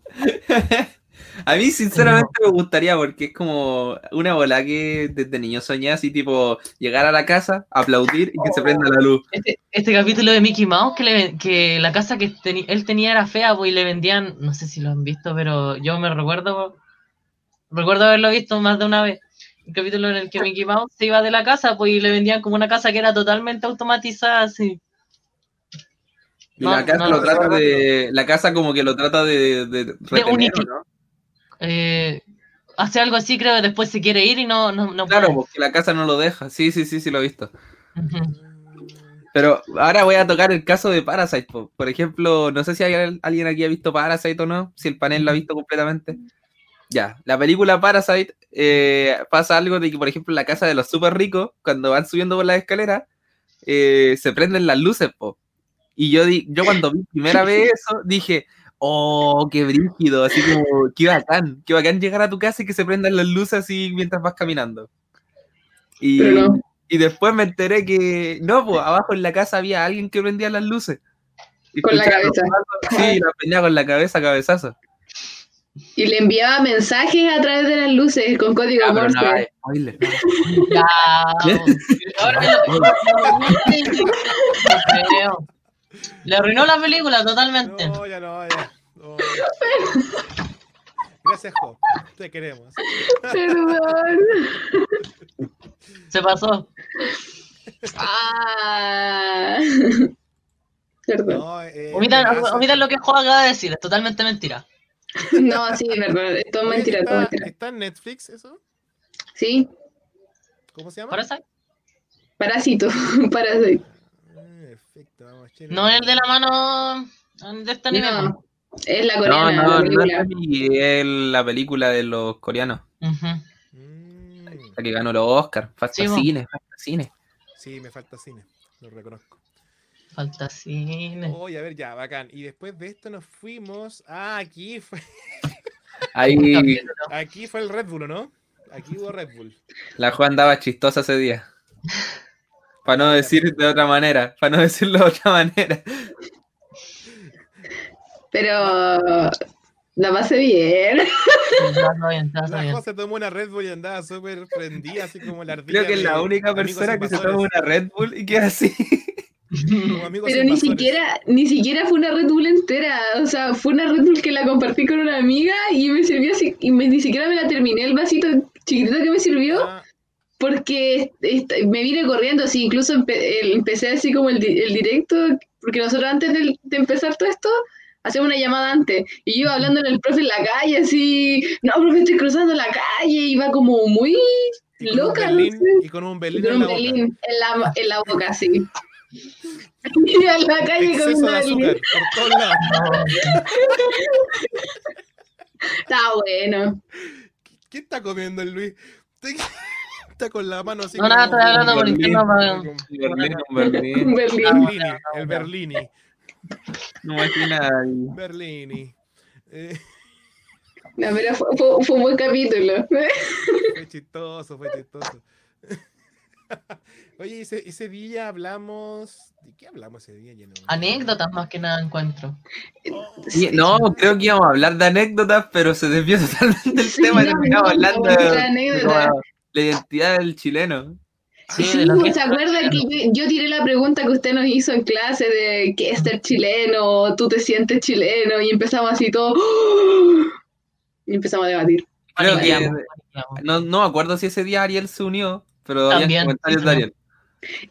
a mí sinceramente me gustaría porque es como una bola que desde niño soñé así tipo llegar a la casa, aplaudir y que se prenda la luz. Este, este capítulo de Mickey Mouse, que, le- que la casa que él tenía era fea, pues, y le vendían, no sé si lo han visto, pero yo me recuerdo, recuerdo haberlo visto más de una vez. Un capítulo en el que Mickey Mouse se iba de la casa, pues, y le vendían como una casa que era totalmente automatizada, así. Y No, la casa no, lo no, trata no. de la casa como que lo trata de, de retener. ¿no? Eh, hace algo así, creo que después se quiere ir y no, no, no Claro, puede. porque la casa no lo deja. Sí, sí, sí, sí lo he visto. Pero ahora voy a tocar el caso de Parasite. po. Por ejemplo, no sé si hay alguien aquí ha visto Parasite o no, si el panel lo ha visto completamente. Ya, la película Parasite eh, pasa algo de que, por ejemplo, en la casa de los super ricos, cuando van subiendo por las escaleras, eh, se prenden las luces, po. Y yo, di- yo cuando vi primera vez eso, dije, oh, qué brígido, así como, qué bacán, qué bacán llegar a tu casa y que se prendan las luces así mientras vas caminando. Y, no. y después me enteré que, no, pues abajo en la casa había alguien que prendía las luces. Y Con la cabeza. Sí, la prendía con la cabeza, cabezazo. Y le enviaba mensajes a través de las luces con código Ya, pero no Morse. hagas spoiler. Ya, ahora lo- no creo. Le arruinó la película totalmente. No, ya no, ya. no, ya. Gracias, Jo. Te queremos. Perdón. Se pasó. Ah. Perdón. No, eh, Omitan, pedazo. omitan lo que Juan acaba de decir, es totalmente mentira. No, sí, es verdad. Es todo Oye, mentira, todo ¿está, mentira. ¿Está en Netflix eso? Sí, ¿Cómo se llama? ¿Parasite? parásito. Parásito. Perfecto, vamos No es de la mano de este nivel. No, es la No, coreana, no, la no película. es mi- es la película de los coreanos. Mm, la que ganó los Oscar. Falta Sí, cine, falta cine. sí, me falta cine. Lo reconozco. Falta cine. Oye, a ver, ya, bacán. Y después de esto nos fuimos. Ah, aquí fue, Ahí aquí fue el Red Bull, ¿o ¿no? Aquí hubo Red Bull. la Juan andaba chistosa ese día. Para no decir de otra manera, para no decirlo de otra manera. Pero la pasé bien. La cosa tomó una Red Bull y andaba súper prendida, así como la ardilla. Creo que es la única persona que se toma una Red Bull y queda así. Pero ni siquiera, ni siquiera fue una Red Bull entera. O sea, fue una Red Bull que la compartí con una amiga y me sirvió así. Y me- ni siquiera me la terminé el vasito chiquitito que me sirvió. Ah, porque me vine corriendo, así, incluso empe- empecé así como el, di- el directo, porque nosotros antes de, empezar todo esto, hacemos una llamada antes, y yo iba hablando en el profe en la calle, así, no, profe, estoy cruzando la calle, iba como muy y loca, no sé. Y con un y Berlín con en un la boca. Berlín en la, en la boca, así. Iba en la calle con un de Berlín. azúcar por todos lados. Está bueno. ¿Qué está comiendo el Luis? Está con la mano así. No, nada, estoy hablando por Berlín. Berlín, Berlín. Un Berlín. Berlini, el Berlini. No imagina. Berlini. Eh, No, pero fue, fue- fue un buen capítulo. fue chistoso, fue chistoso. Oye, ese, ese día hablamos. ¿De qué hablamos ese día? Anécdotas más que nada encuentro. Y- No, creo que íbamos a hablar de anécdotas, pero se desvió totalmente el Sí, tema y no, terminamos no, hablando no, de, la anécdota. como la identidad del chileno. Sí, que ¿se acuerda que yo, yo tiré la pregunta que usted nos hizo en clase de qué es ser chileno, tú te sientes chileno, y empezamos así todo. ¡oh! Y empezamos a debatir. Creo que- Paniqueamos, paniqueamos. No, no me acuerdo si ese día Ariel se unió, pero había También, comentarios de Ariel.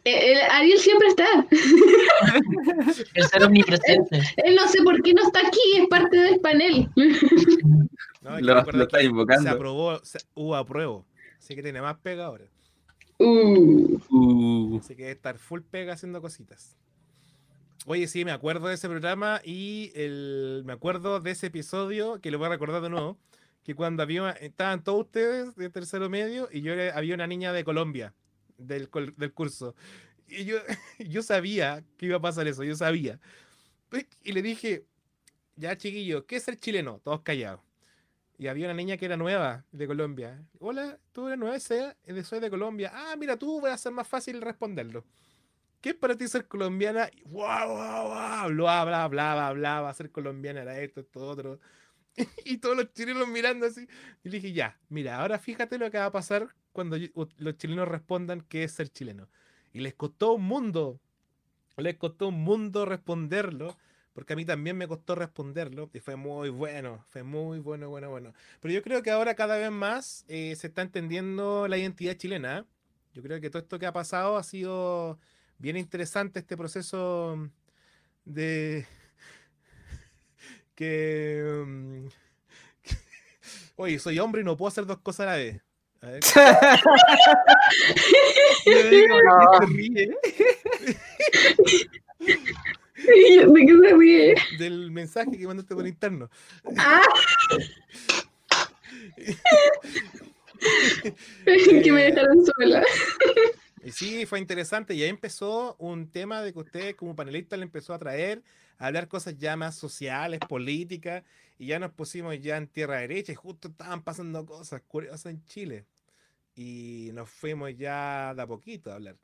Eh, el- Ariel siempre está. El ser omnipresente. Él no sé por qué no está aquí, es parte del panel. No, Lo- está invocando. Se aprobó, se- hubo apruebo. Así que tiene más pega ahora. Uh, Uh, Así que debe estar full pega haciendo cositas. Oye, sí, me acuerdo de ese programa y el, me acuerdo de ese episodio que lo voy a recordar de nuevo. Que cuando había, estaban todos ustedes de tercero medio y yo había una niña de Colombia del, del curso. Y yo, yo sabía que iba a pasar eso, yo sabía. Y le dije, ya chiquillo, ¿qué es ser chileno? Todos callados. Y había una niña que era nueva de Colombia. Hola, tú eres nueva, eh, soy de Colombia. Ah, mira, tú voy a ser más fácil responderlo. ¿Qué es para ti ser colombiana? Guau, guau, guau, bla, bla, bla, bla, bla, ser colombiana, era esto, esto, otro. Y todos los chilenos mirando así. Y le dije, ya, mira, ahora fíjate lo que va a pasar cuando los chilenos respondan qué es ser chileno. Y les costó un mundo, les costó un mundo responderlo, porque a mí también me costó responderlo, y fue muy bueno, fue muy bueno, bueno, bueno. Pero yo creo que ahora cada vez más eh, se está entendiendo la identidad chilena. ¿eh? Yo creo que todo esto que ha pasado ha sido bien interesante, este proceso de... que... mm, Oye, soy hombre y no puedo hacer dos cosas a la vez. A ver. Yo digo, ¿por qué te ríes? ¿De qué se ríe? del mensaje que mandaste por interno. Ah. que me dejaron sola. Y sí, fue interesante. Y ahí empezó un tema de que ustedes como panelistas le empezó a traer a hablar cosas ya más sociales, políticas, y ya nos pusimos ya en tierra derecha y justo estaban pasando cosas curiosas en Chile. Y nos fuimos ya de a poquito a hablar.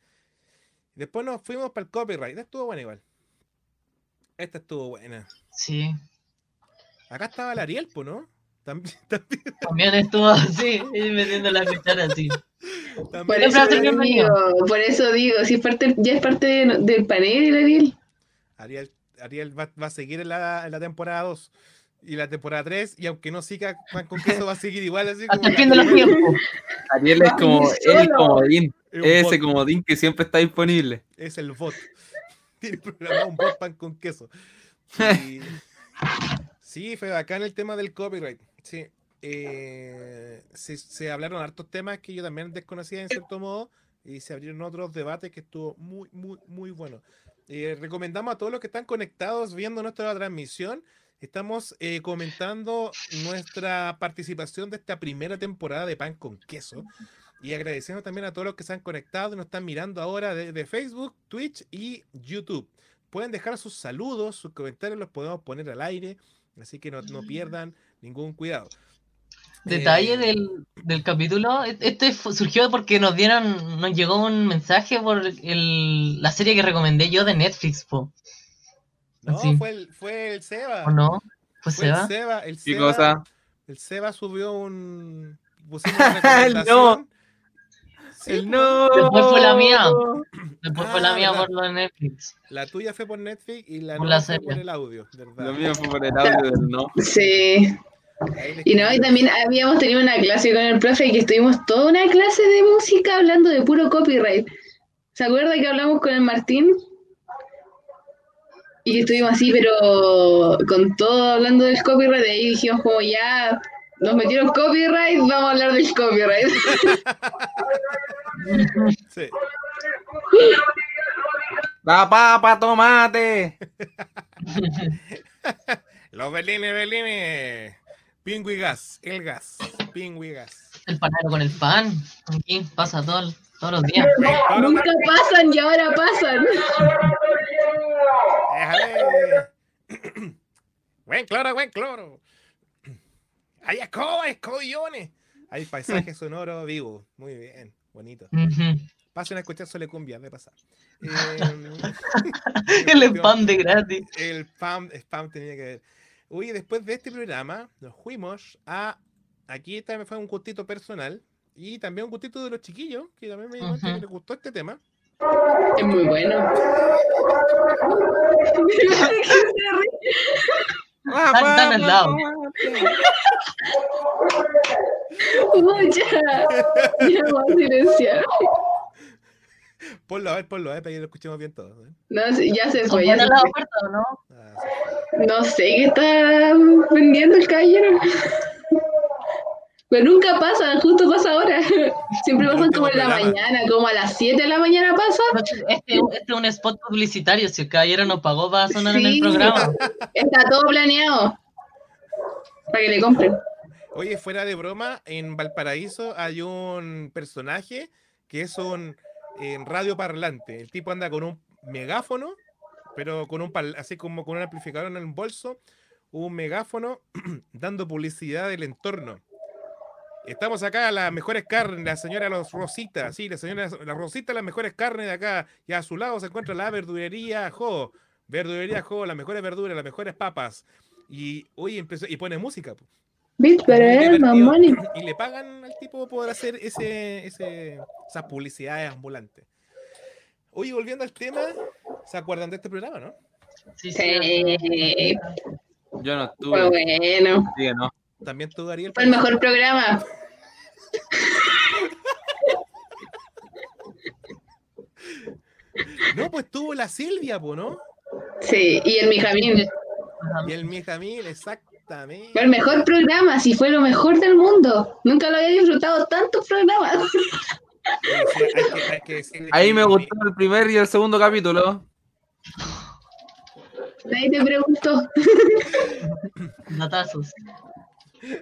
Después nos fuimos para el copyright. Estuvo buena igual. Esta estuvo buena. Sí. Acá estaba la Ariel, po, ¿no? También, también, También estuvo así, metiendo la cuchara así. Por eso digo, por eso digo, si es parte, ya es parte de- del panel, Ariel. Ariel, Ariel va, va a seguir en la, en la temporada 2 y la temporada 3, y aunque no siga pan con queso, va a seguir igual así como Hasta el la fin de los tiempos. Ariel es como el comodín, Es ese bot, comodín que siempre está disponible. es el bot. Tiene programado un bot pan con queso. Y- sí, fue bacán el tema del copyright. Sí. Eh, se, se hablaron hartos temas que yo también desconocía en cierto modo y se abrieron otros debates que estuvo muy, muy, muy bueno. Eh, recomendamos a todos los que están conectados viendo nuestra transmisión. Estamos eh, comentando nuestra participación de esta primera temporada de Pan con Queso. Y agradecemos también a todos los que se han conectado y nos están mirando ahora de, de Facebook, Twitch y YouTube. Pueden dejar sus saludos, sus comentarios, los podemos poner al aire. Así que no, no pierdan ningún cuidado. Detalle Eh, del, del capítulo, e- este surgió porque nos dieron, nos llegó un mensaje por el, la serie que recomendé yo de Netflix, po. No, sí. fue, el, fue el Seba. ¿o no? Fue se va. el Seba. El ¿Qué Seba, cosa? El Seba subió un. Pusimos una recomendación. No. Sí, El no. Después fue la mía. Después fue Ah, la mía por lo de Netflix. La tuya fue por Netflix y la Por la fue por serie. el audio, ¿verdad? Lo mío fue por el audio del no. Sí. Y no, y también habíamos tenido una clase con el profe y que estuvimos toda una clase de música hablando de puro copyright. ¿Se acuerda que hablamos con el Martín? Y que estuvimos así, pero con todo hablando del copyright, y ahí dijimos como ya, nos metieron copyright, vamos a hablar del copyright. Sí. La papa, tomate. Los Belines, Belines. Pingüi gas, el gas. Pingüi gas. El panero con el pan. Aquí pasa todo, todos los días. Nunca pasan y ahora pasan. Déjale. buen cloro, buen cloro. Hay escoba, escobillones. Hay paisaje sonoro vivo. Muy bien, bonito. Ujú. Pasen a escuchar Sole Cumbia, de pasar. Eh, El spam de gratis. El spam, spam tenía que ver. Uy, después de este programa, nos fuimos a. Aquí también fue un gustito personal. y también un gustito de los chiquillos, que también me dijeron que les gustó este tema. Es muy bueno. Están, están al lado. Uy, ya. Ya voy a silenciar. Ponlo, a ver, ponlo, a ver, para que lo escuchemos bien todos. ¿eh? No, ya se ¿Son fue, ya buenas se fue. ofertas o no? Ah, sí. No sé qué está vendiendo el caballero. Pero nunca pasa, justo pasa ahora. Siempre El pasa último como en la mañana, como a las 7 de la mañana pasa. Este, este es un spot publicitario. Si el caballero nos pagó para sonar en el programa. Está todo planeado. Para que le compren. Oye, fuera de broma, en Valparaíso hay un personaje que es un eh, radio parlante. El tipo anda con un megáfono, pero con un pal- así como con un amplificador en el bolso, un megáfono dando publicidad del entorno. Estamos acá, las mejores carnes, la señora Los Rositas, sí, la señora La Rosita, las mejores carnes de acá. Y a su lado se encuentra la verdulería Jo. Verdulería Jo, las mejores verduras, las mejores papas. Y, oye, empezó, y pone música. Pero es. Y le pagan al tipo por hacer ese, ese, esas publicidades ambulantes. Oye, volviendo al tema, ¿se acuerdan de este programa, no? Sí, Sí, Yo no fue estuve. bueno. que no. También tú, Ariel. Fue el mejor programa. No, pues tuvo la Silvia, po, ¿no? Sí, y el Mijamín. Y el Mijamil, exactamente. Fue el mejor programa, sí, fue lo mejor del mundo. Nunca lo había disfrutado tantos programas. Sí, hay que- hay que decirle Ahí me gustó el primer y el segundo capítulo. Nadie te preguntó. Datazos.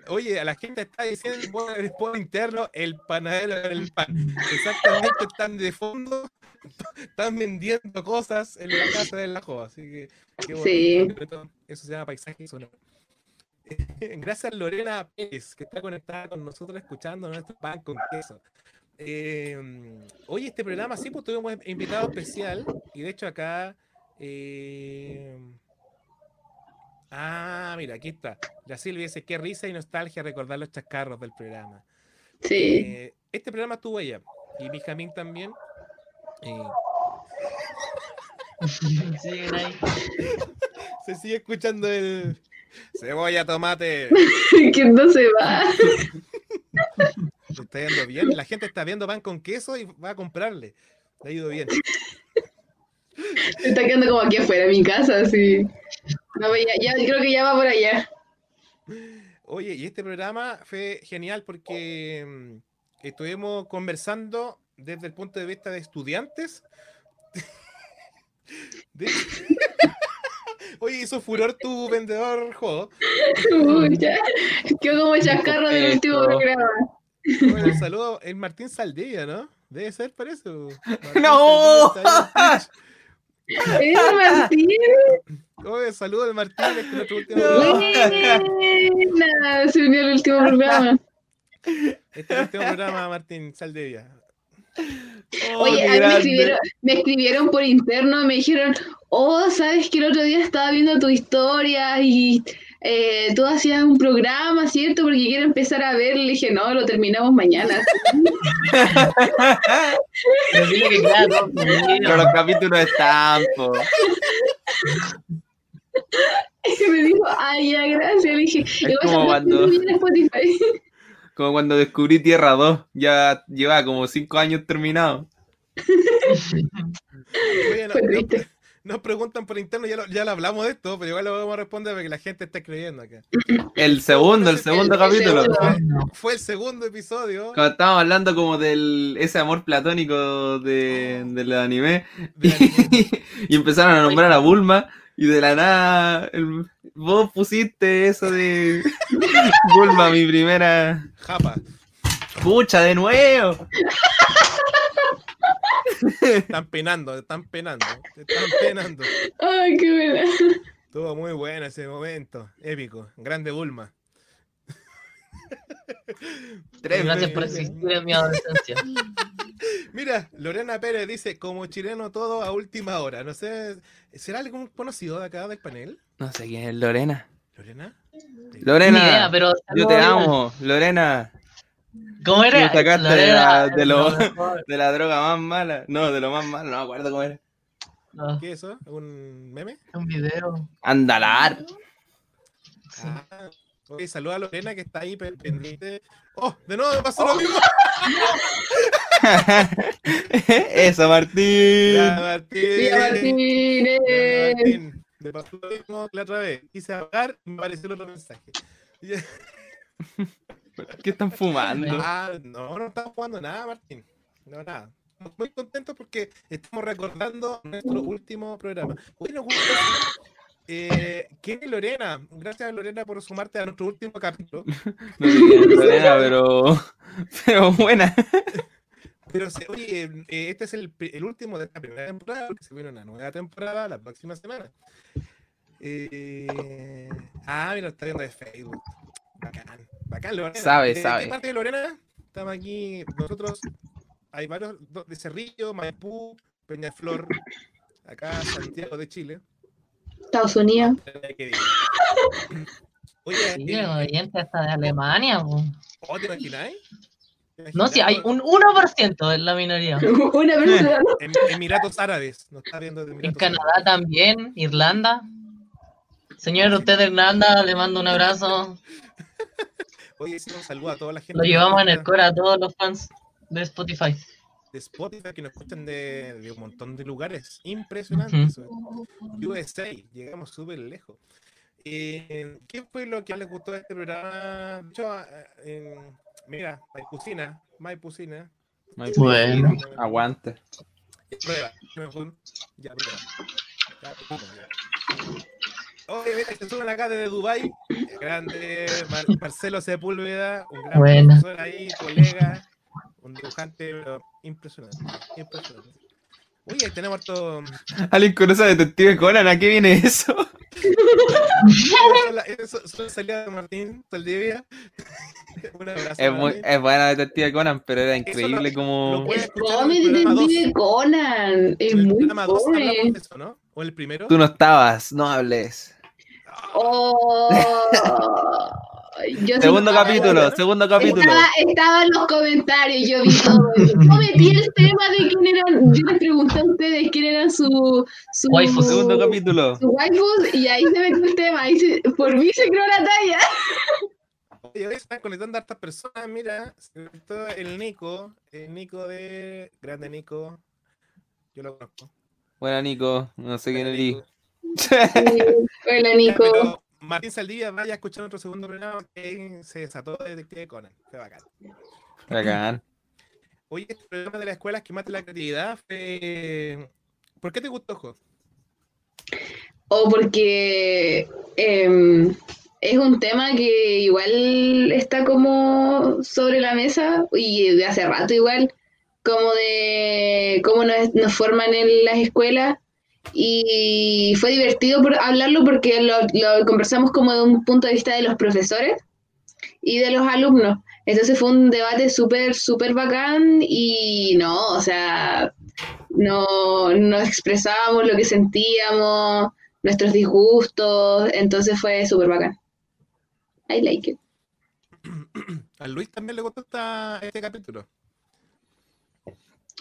Oye, a la gente está diciendo por el por interno el panadero del pan. Exactamente, están de fondo, están vendiendo cosas en la casa del ajo. Así que, qué Sí. Eso se llama paisaje sonoro. Gracias Lorena Pérez, que está conectada con nosotros escuchando nuestro pan con queso. Eh, oye, este programa sí, pues tuvimos invitado especial y de hecho acá. eh, Ah, mira, aquí está. La Silvia dice, qué risa y nostalgia recordar los chascarros del programa. Sí. Eh, este programa estuvo ella y Benjamín también. Eh, Siguen ahí. se sigue escuchando el cebolla, tomate. que no se va. Está yendo bien. La gente está viendo pan con queso y va a comprarle. Le ha ido bien. Se está quedando como aquí afuera de mi casa, así. No, ya, ya, creo que ya va por allá. Oye, y este programa fue genial porque mm, estuvimos conversando desde el punto de vista de estudiantes. De- Oye, hizo furor tu vendedor juego. Uy, ya. Quedó como chascarro del último programa. Bueno, saludo el Martín Saldivia, ¿no? Debe ser por eso. Martín ¡No! ¡Eh, Martín! Oye, saludo al Martín, este es nuestro último programa. Buena, se unió al último programa. Este es el último programa, Martín Saldivia. Oh, Oye, qué a mí me escribieron, me escribieron por interno, me dijeron, oh, sabes que el otro día estaba viendo tu historia y eh, tú hacías un programa, ¿cierto? Porque quiero empezar a ver. Le dije, no, lo terminamos mañana. Pero que los capítulos están, po. Me dijo, ay, ya, gracias. Le dije, igual como cuando- bien en Spotify. Como cuando descubrí Tierra 2. Ya lleva como 5 años terminado. Oye, no- Fue no- triste. nos preguntan por interno, ya lo, ya lo hablamos de esto, pero igual lo vamos a responder porque la gente está escribiendo acá. El segundo, el segundo el capítulo. segundo. Fue el segundo episodio Cuando estábamos hablando como del ese amor platónico de, del anime. anime. y empezaron a nombrar a Bulma. Y de la nada, el- vos pusiste eso de Bulma, mi primera. Japa. Pucha, de nuevo. Están penando, están penando, están penando. Ay, qué buena. Estuvo muy bueno ese momento, épico, grande Bulma. Tres Gracias por existir en mi adolescencia. Mira, Lorena Pérez dice, como chileno todo a última hora. No sé, ¿será algún conocido de acá del panel? No sé quién es Lorena. ¿Lorena? Lorena, idea, pero yo te amo. Lorena. ¿Cómo era? sacaste Lorena, de la- de lo-. De la droga más mala. No, de lo más malo, no me acuerdo cómo era. No, ¿Qué es eso? ¿Un meme? un video. Andalar. Sí. Ah, oye, saluda a Lorena que está ahí pe- pendiente. ¡Oh! De nuevo me pasó lo mismo. Eso, Martín. Ya, Martín. Vía Ya, Martínez. Martín. Me pasó lo mismo que la otra vez. Quise hablar y me apareció el otro mensaje. ¿Qué están fumando? Ah, no, no estamos jugando nada, Martín. No, nada. Estamos muy contentos porque estamos recordando nuestro último programa. Hoy nos gusta eh, ¿Quién es Lorena? Gracias, Lorena, por sumarte a nuestro último capítulo. No sé quién es Lorena, pero. Pero buena. Pero, se- oye, eh, eh, este es el, el último de esta primera temporada, porque se viene una nueva temporada la próxima semana. Eh, ah, mira, está viendo de Facebook. Bacán, bacán, Lorena. Sabe, ¿De sabe. qué parte de Lorena? Estamos aquí, nosotros, hay varios, de Cerrillo, Maipú, Peñaflor, acá Santiago de Chile. Estados Unidos. Eh, ¿qué digo? Oye, Sí, el oyente está de Alemania. ¿oh, ¿te imagináis? ¿Te No, sí, hay un 1% en la minoría. Una persona. Em- Emiratos Árabes, nos está viendo de En Emiratos Canadá también, Irlanda. Señor, usted de Irlanda, le mando un abrazo. Oye, sí, un saludo a toda la gente. Lo llevamos en el cora a todos los fans de Spotify. De Spotify, que nos escuchan de, de un montón de lugares. Impresionante. Ujú. USA, llegamos súper lejos. Eh, ¿Qué fue lo que más les gustó de este programa? De hecho, eh, mira, Maipucina, Maipucina. Bueno. Aguante. Prueba. Ya, prueba. Ya, prueba, ya. Oye, mira, se suben acá desde Dubai. Grande Mar- Marcelo Sepúlveda, un gran Buena. profesor ahí, colega, un dibujante pero impresionante, impresionante. Oye, tenemos harto. Alguien conoce a Detective Conan, ¿a qué viene eso? Eso, salía de Martín Saldivia. Es, muy, es buena Detective Conan, pero era increíble lo como. puede- Es programa Detective Conan. Es el muy de eso, ¿no? ¿O el primero? Tú no estabas, no hables. Oh, yo Segundo estaba- capítulo, segundo capítulo. Estaba, estaba en los comentarios, yo vi todo. Yo metí el tema de quién eran. Yo les pregunté a ustedes quién eran su. su. Segundo capítulo. Su waifus, y ahí se metió el tema. Ahí se- por mí se creó la talla. Oye, hoy están conectando a hartas personas. Mira, se conectó el Nico. El Nico de. Grande Nico. Yo lo conozco. Buena, Nico. No sé quién eres. Ya, Nico. Martín Saldivia, vaya a escuchar nuestro segundo programa que se desató de Detective Conan. Fue bacán. Bacán. Oye, este programa de la escuela es que mate la creatividad fue. ¿Por qué te gustó, Jo? O porque em, es un tema que igual está como sobre la mesa y de hace rato igual, como de cómo nos, nos forman en las escuelas. Y fue divertido por hablarlo porque lo, lo conversamos como de un punto de vista de los profesores y de los alumnos. Entonces fue un debate súper, súper bacán y no, o sea, no nos expresábamos lo que sentíamos, nuestros disgustos, entonces fue súper bacán. I like it. A Luis también le gustó esta- este capítulo.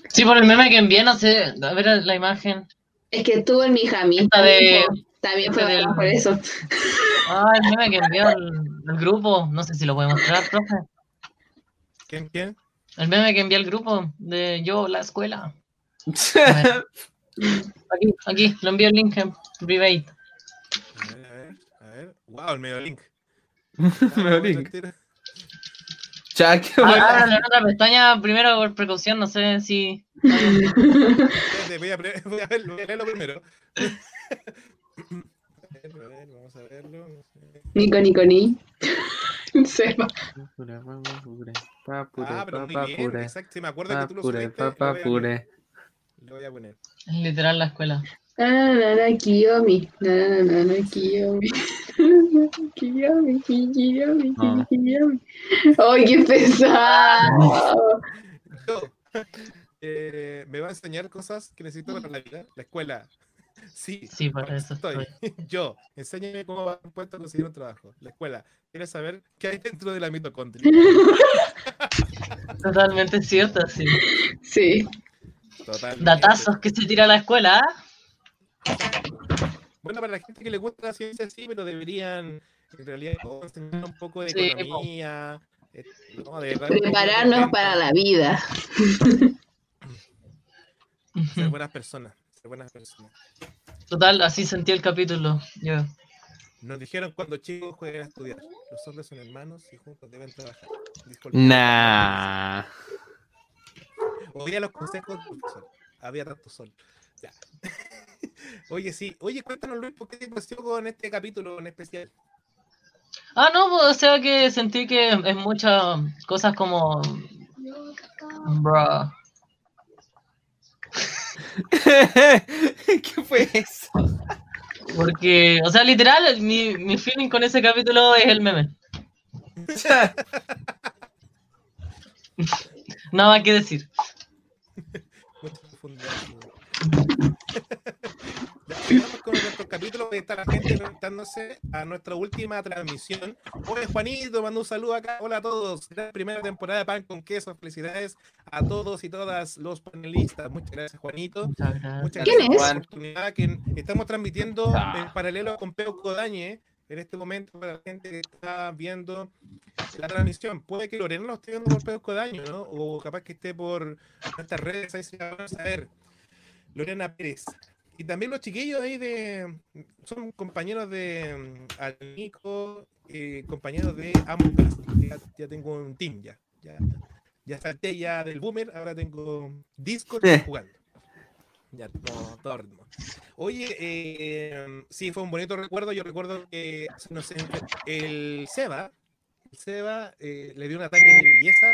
Sí, por el meme que envié, no sé, a ver la imagen. Es que estuvo en mi jamín. Esta de- También fue del- por eso. Ah, el meme que envió el, el grupo, no sé si lo puede mostrar, profe. ¿Quién? ¿Quién? El meme que envió el grupo de yo, la escuela. Aquí, aquí, lo envío el link en private. A ver, a ver, a ver. Wow, el medio link. Medio link. Ya, qué Ah, ábrale en otra pestaña primero por precaución, no sé si. Voy a, pre- voy a verlo, voy a leerlo primero. Vamos a verlo. Nico, Nico, ni. Seba. Ah, pero muy bien, exacto. Si me acuerdo que tú lo Papure, subiste, lo voy a- papapure. lo voy a poner. Es literal la escuela. Na, na, na, na, Kiyomi. Na, na, na, na, Kiyomi. Kiyomi, Kiyomi, Ah. Kiyomi. ¡Ay, qué pesado! Yo, eh, me va a enseñar cosas que necesito para la vida. La escuela. Sí, Sí, para eso estoy. Yo, enséñame cómo va puesto a conseguir un trabajo. La escuela, ¿quieres saber qué hay dentro de la mitocondria? Totalmente cierto, sí. Sí. Totalmente. Datazos que se tira a la escuela, ¿ah? Bueno, para la gente que le gusta la ciencia, sí, pero deberían en realidad enseñar un poco de Sí, economía. eh, no, de verdad, de Prepararnos para la vida. Ser buenas personas. Ser buenas personas. Total, así sentí el capítulo. Yo. Nos dijeron cuando chicos jueguen a estudiar. Los hombres son hermanos y juntos deben trabajar. Dijo el- Nah. Oía los consejos del profesor. Había tanto sol. Ya. Oye, sí. Oye, cuéntanos, Luis, ¿por qué te pareció con este capítulo en especial? Ah, no, pues, o sea que sentí que es muchas cosas como. Bruh. ¿Qué fue eso? Porque, o sea, literal, mi, mi feeling con ese capítulo es el meme. Nada más que decir. Con nuestros capítulos. Está la gente conectándose a nuestra última transmisión. Oye, Juanito, mando un saludo acá. Hola a todos. La primera temporada de Pan con Queso. Felicidades a todos y todas los panelistas. Muchas gracias, Juanito. Muchas gracias. Muchas ¿Quién gracias por es? la oportunidad que estamos transmitiendo Ah. en paralelo con Peo Codañe en este momento para la gente que está viendo la transmisión. Puede que Lorena lo esté viendo por Peo Codaño, ¿no? O capaz que esté por nuestras redes, ahí se van a saber. Lorena Pérez. Y también los chiquillos ahí de. Son compañeros de mm, al Nico, eh, compañeros de Us. Ya, ya tengo un team ya. Ya, ya salté ya del boomer, ahora tengo Discord jugando. Ya, todo, todo ritmo. Oye, eh, sí, fue un bonito recuerdo. Yo recuerdo que no sé, el Seba, el Seba eh, le dio un ataque de belleza.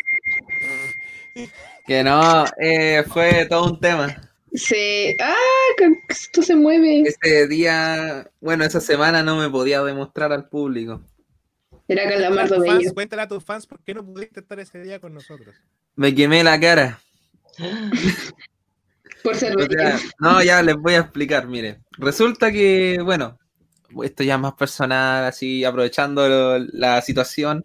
Que no, eh, fue todo un tema. Sí. ¡Ah! que Esto se mueve. Ese día, bueno, esa semana no me podía demostrar al público. Era Cuéntale a Calamardo tus fans, Bello. cuéntale a tus fans por qué no pudiste estar ese día con nosotros. Me quemé la cara. Por ser O sea, no, ya les voy a explicar, mire. Resulta que, bueno, esto ya es más personal, así aprovechando lo- la situación.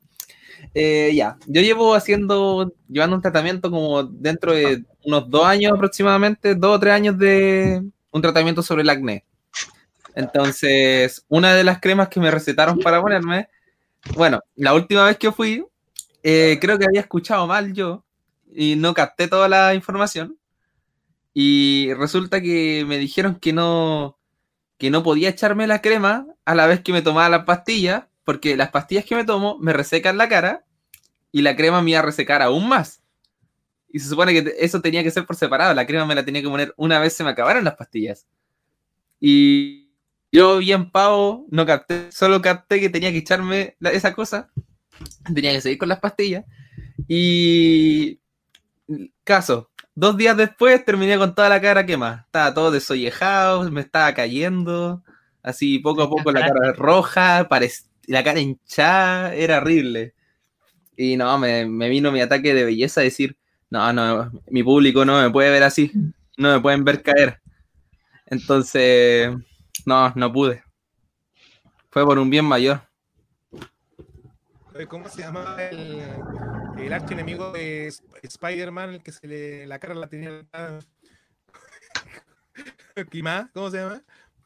Eh, ya, yo llevo haciendo, llevando un tratamiento como dentro de unos dos años aproximadamente, dos o tres años de un tratamiento sobre el acné. Entonces, una de las cremas que me recetaron para ponerme, bueno, la última vez que fui, eh, creo que había escuchado mal yo y no capté toda la información. Y resulta que me dijeron que no, que no podía echarme la crema a la vez que me tomaba las pastillas, porque las pastillas que me tomo me resecan la cara y la crema me iba a resecar aún más. Y se supone que eso tenía que ser por separado, la crema me la tenía que poner una vez se me acabaron las pastillas. Y yo bien pavo, no capté, solo capté que tenía que echarme la- esa cosa, tenía que seguir con las pastillas. Y caso, dos días después terminé con toda la cara quemada. Estaba todo desollejado, me estaba cayendo. Así poco a poco la cara roja, parec- la cara hinchada, era horrible. Y no, me, me vino mi ataque de belleza a decir, no, no, mi público no me puede ver así, no me pueden ver caer. Entonces, no, no pude. Fue por un bien mayor. ¿Cómo se llama el, el archienemigo de Sp- Spider-Man, el que se le, la cara la tenía? ¿Cómo se llama?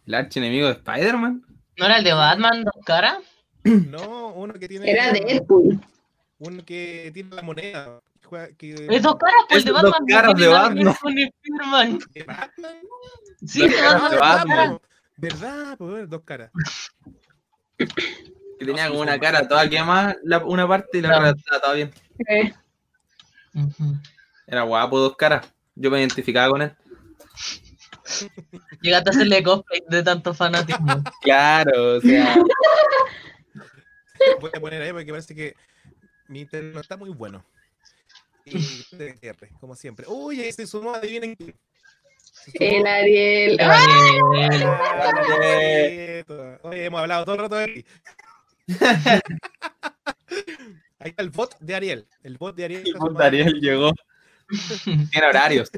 ¿El archienemigo de Spider-Man? ¿No era el de Batman, dos caras? No, uno que tiene. Era Deadpool. Uno que tiene la moneda. que Es dos caras, pues el de Es dos Batman. caras de Batman. ¿De Batman? Sí, Dos de caras Batman. de Batman. ¿Verdad? Pues dos caras. Que tenía como una cara toda quemada, la- una parte y la Claro. otra estaba toda bien. Eh. Era guapo, dos caras. Yo me identificaba con él. Llegaste a hacerle cosplay de tanto fanatismo. Claro, o sea. Voy a poner ahí porque parece que mi internet no está muy bueno. Y TDR, como siempre. Uy, ahí se sumó, adivinen quién. Sumó el Ariel. ¡Ah! Ariel. Oye, hemos hablado todo el rato de aquí. Ahí está el bot de Ariel. El bot de Ariel. está sumado. Ariel llegó. Tiene horarios.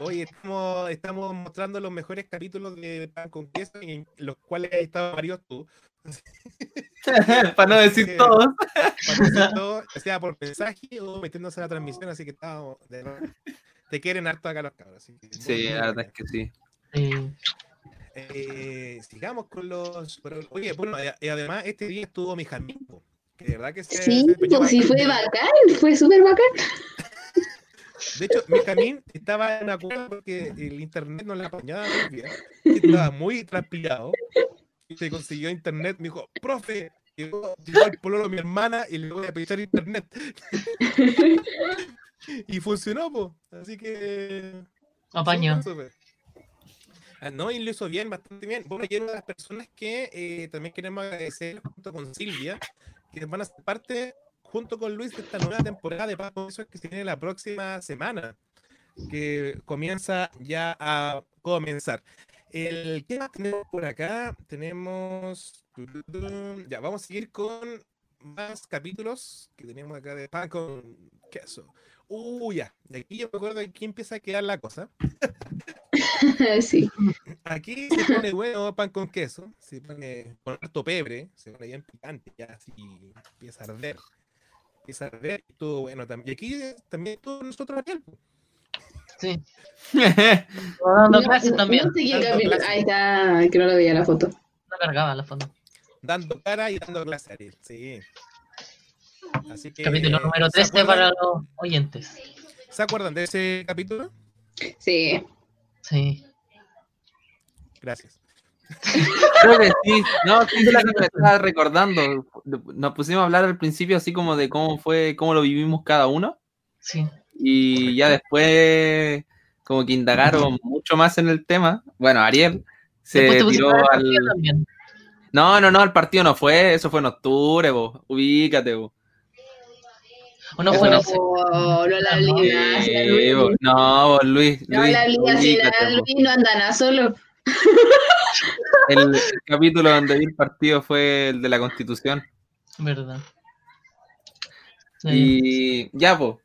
Oye, estamos, estamos mostrando los mejores capítulos de Pan con Queso, en los cuales has estado varios tú. Para no decir todos. Para decir todo, sea por mensaje o metiéndose a la transmisión, así que estábamos de Te quieren harto acá los cabros. así que muy, Sí, la verdad es que sí. Eh, sigamos con los. pero, oye, bueno, y- además este día estuvo mi Jamín, que de verdad que se. Sí, se pues sí, fue bacán, fue súper bacán. De hecho, mi Jamín estaba en una cueva porque el internet no le apañaba muy bien. Estaba muy transpirado. Se consiguió internet. Me dijo, profe, llegó, llegó el pololo de mi hermana y le voy a pedir internet. y funcionó, pues. Así que. Súper. Ah, no, y lo hizo bien, bastante bien. Bueno, y una de las personas que eh, también queremos agradecer junto con Silvia, que van a ser parte junto con Luis de esta nueva temporada de Papo Eso que se viene la próxima semana, que comienza ya a comenzar. El ¿qué más tenemos por acá? Tenemos. Ya, vamos a seguir con más capítulos que tenemos acá de pan con queso. Uh, ya. De aquí yo me acuerdo de aquí empieza a quedar la cosa. Sí. Aquí se pone bueno pan con queso, se pone con harto pebre, se pone bien picante, ya así empieza a arder. Empieza a arder y todo bueno también. Y aquí también estuvo nosotros Ariel. Sí. Dando No, clases también. Dando clases. Ahí está, que no lo veía la foto. No cargaba la foto. Dando cara y dando clase Ariel, sí. Así que, Capítulo número ¿se 13 acuerdan- para los oyentes. ¿Se acuerdan de ese capítulo? Sí. Sí. Gracias. Creo que sí. No, sí, sí, me estaba recordando. Nos pusimos a hablar al principio así como de cómo fue, cómo lo vivimos cada uno. Sí. Y ya después, como que indagaron mucho más en el tema. Bueno, Ariel se tiró al. también. No, no, no, el partido no fue, eso fue en octubre, vos. Ubícate, vos. ¿O no Eso fue en no no la liga, Sí, Luis. vos. No, vos, Luis. No Luis, la liga, ubícate. Luis no anda nada solo. El, el capítulo donde vi el partido fue el de la Constitución. Verdad. Sí. Y ya, pues.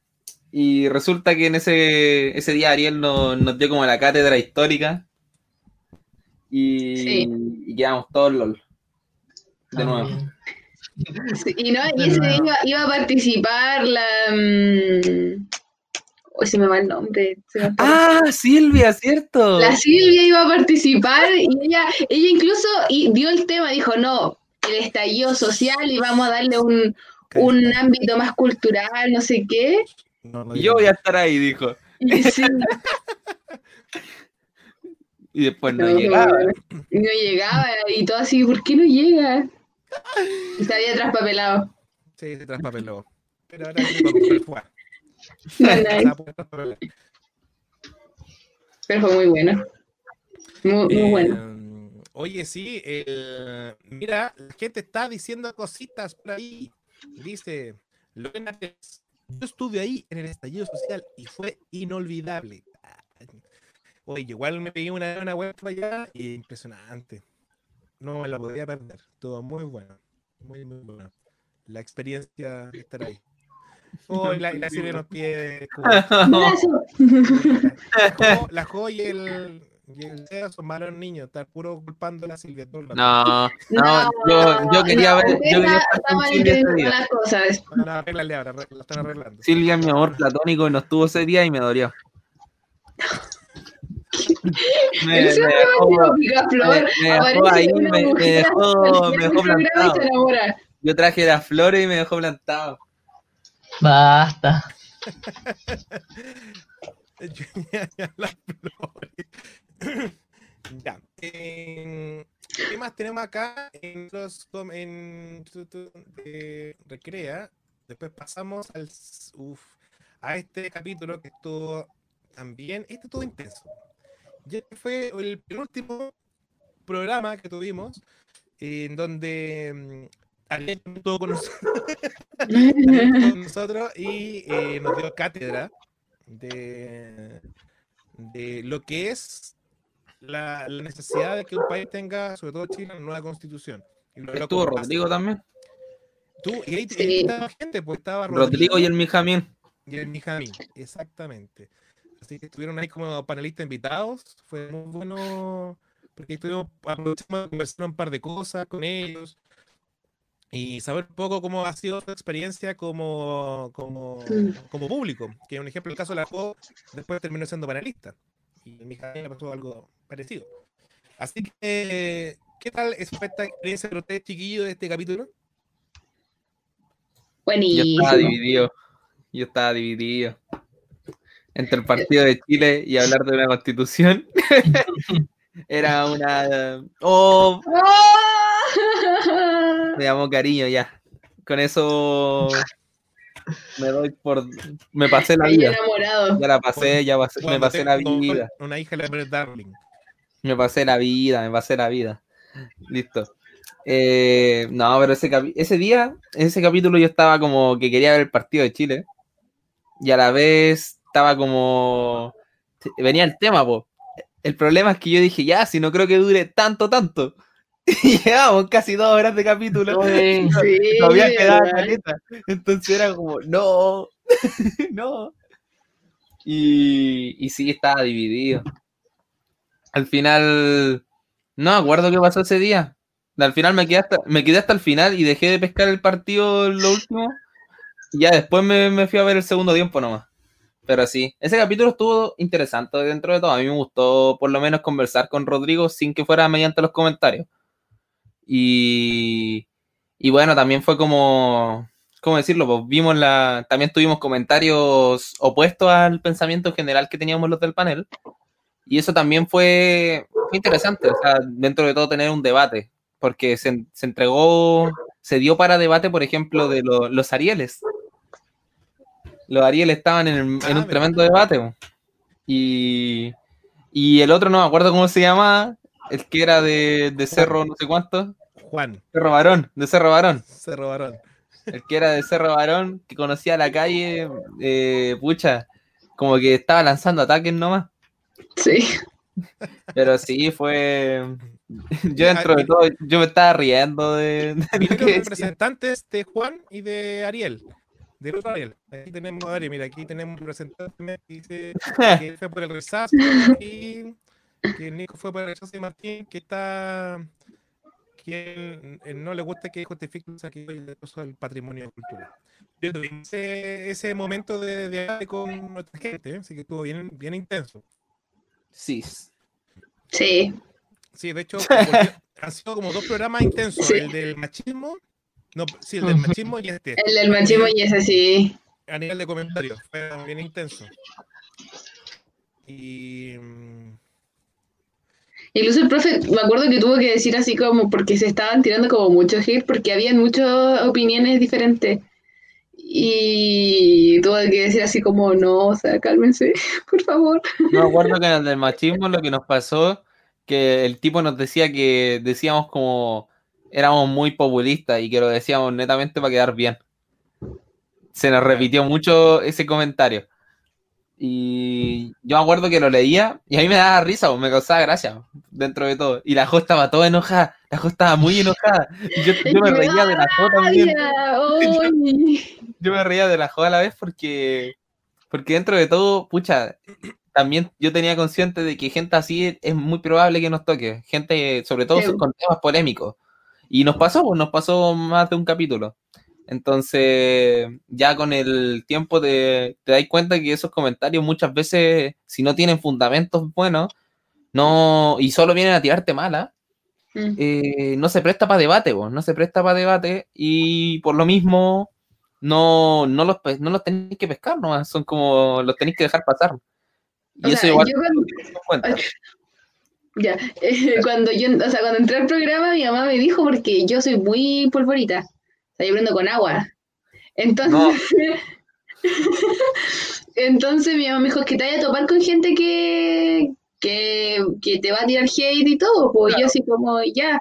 Y resulta que en ese, ese día Ariel nos, nos dio como la cátedra histórica. Y, Sí. y quedamos todos LOL. De nuevo. También. Sí, y no, y ese nuevo. día iba, iba a participar la. mm, Uy, se me va el nombre. Ah, Silvia, ¿cierto? La Silvia iba a participar y ella, ella incluso y dio el tema, dijo, no, el estallido social y vamos a darle un, un ámbito más cultural, no sé qué. No, no Y yo voy a estar ahí, dijo. Y sí, Y después no, no, llegaba. no llegaba y todo así, ¿por qué no llega? Se había traspapelado. Sí, se traspapeló. Pero ahora sí, porque fue. No, Se nada, va a pero fue muy bueno. Muy, muy bueno. Eh, Oye, sí, mira, la gente está diciendo cositas por ahí. Dice, Lorena yo estuve ahí en el estallido social y fue inolvidable. Oye, igual me pegué una, una web para allá y impresionante. No me la podía perder. Todo muy bueno. Muy, muy bueno. La experiencia de estar ahí. Oh, la, la nos pide. Abrazo. La Jo- La Jo y el, y el Seba son malos niños, estar puro culpando a la Silvia todo el rato. No, no, yo, yo quería no, ver, yo quería está- estar con está Silvia ese malentendiendo día. las cosas. No, no, arréglale ahora, la están arreglando. Silvia mi amor platónico y no estuvo ese día y me dolió. Me, dejó, me- me ahí, me- dejó- me dejó plantado. se yo traje las flores y me dejó plantado. Basta. Las flores. ya. eh, ¿Qué más tenemos acá en los en de Recrea? Después pasamos al uf, a este capítulo que estuvo también, este estuvo intenso. Ya fue el penúltimo programa que tuvimos en donde mm, Ariel estuvo con nosotros con nosotros y eh, nos dio cátedra de, de lo que es la, la necesidad de que un país tenga, sobre todo Chile, una nueva constitución. Y Estuvo. Rodrigo también. Tú, y ahí, Sí. ahí estaba gente, pues estaba Rodrigo y el Mijamín. y el Mijamín, exactamente. Así que estuvieron ahí como panelistas invitados, fue muy bueno, porque estuvimos, aprovechamos de conversar un par de cosas con ellos, y saber un poco cómo ha sido tu experiencia como, como, Mm. como público. Que un ejemplo, el caso de la Jo, después terminó siendo panelista. Y mi hija le pasó algo parecido. Así que, ¿qué tal es esta experiencia para ustedes, chiquillos, de este capítulo? Yo Buenísimo. estaba dividido. Yo estaba dividido. Entre el partido de Chile y hablar de una constitución. Era una. Oh, ¡Ah! me llamó cariño ya. Con eso me doy por. Me pasé la vida. enamorado. Ya la pasé, ya pasé- me pasé la vida. Una hija le Darling. Me pasé la vida, me pasé la vida. Listo. Eh, no, pero ese, ese día, ese capítulo yo estaba como que quería ver el partido de Chile. Y a la vez estaba como... Venía el tema, po. El problema es que yo dije, ya, si no creo que dure tanto, tanto. Y llevamos casi dos horas de capítulo. Oye, Sí, caleta. Entonces era como, no, no. Y, y sí, estaba dividido. Al final, no acuerdo qué pasó ese día. Al final me quedé hasta, me quedé hasta el final y dejé de pescar el partido lo último. Y ya después me, me fui a ver el segundo tiempo nomás. Pero sí, ese capítulo estuvo interesante dentro de todo. A mí me gustó por lo menos conversar con Rodrigo sin que fuera mediante los comentarios. Y, y bueno, también fue como, ¿cómo decirlo? Pues vimos la, también tuvimos comentarios opuestos al pensamiento general que teníamos los del panel. Y eso también fue, fue interesante, o sea, dentro de todo tener un debate, porque se, se entregó, se dio para debate, por ejemplo, de lo- los Arieles. Los Arieles estaban en, el- en Ah, un mira. tremendo debate. Y, y el otro no me acuerdo cómo se llamaba, el que era de, de Cerro no sé cuánto, Juan, Cerro Varón, de Cerro Varón. se robaron. El que era de Cerro Varón, que conocía la calle, eh, pucha, como que estaba lanzando ataques nomás. Sí. Pero sí, fue. Yo dentro de todo, yo me estaba riendo de, de lo que representantes de Juan y de Ariel. De otro Ariel. Aquí tenemos a Ariel, mira, aquí tenemos un representante que dice que fue por el rechazo y que el Nico fue por el rechazo y Martín, que está que él- no le gusta que justifique el uso del patrimonio cultural. Yo tuve ese, ese momento de de debate con nuestra gente, ¿eh? así que estuvo bien, bien intenso. Sí. Sí. Sí, de hecho, han sido como dos programas intensos, Sí. el del machismo, no, sí, el del machismo y este. El del machismo y ese sí. a nivel de comentarios, fue bien intenso. Y mm, Incluso el profe, me acuerdo que tuvo que decir así como porque se estaban tirando como mucho hate porque habían muchas opiniones diferentes. Y tuvo que decir así como, no, o sea, cálmense, por favor. No me acuerdo que en el del machismo lo que nos pasó, que el tipo nos decía que decíamos como éramos muy populistas y que lo decíamos netamente para quedar bien. Se nos repitió mucho ese comentario. Y yo me acuerdo que lo leía y a mí me daba risa, me causaba gracia dentro de todo. Y la Jo estaba toda enojada, la Jo estaba muy enojada. Yo, yo me reía de la Jo también. Yo me reía de la Jo a la vez porque, porque dentro de todo, pucha, también yo tenía consciente de que gente así es, muy probable que nos toque. Gente, sobre todo Sí. con temas polémicos. Y nos pasó, pues, nos pasó más de un capítulo. Entonces, ya con el tiempo te, te das cuenta que esos comentarios muchas veces, si no tienen fundamentos buenos, no, y solo vienen a tirarte mala, Mm. eh, no se presta para debate, vos, no se presta para debate, y por lo mismo no, no, los, no los tenéis que pescar nomás, son como los tenéis que dejar pasar. Y O eso sea, igual yo cuando-. Ya, eh, cuando yo, o sea, cuando entré al programa, mi mamá me dijo porque yo soy muy polvorita. O sea, yo prendo con agua. Entonces, entonces mi mamá me dijo que te vaya a topar con gente que, que, que te va a tirar hate y todo. Pues yo así como, ya.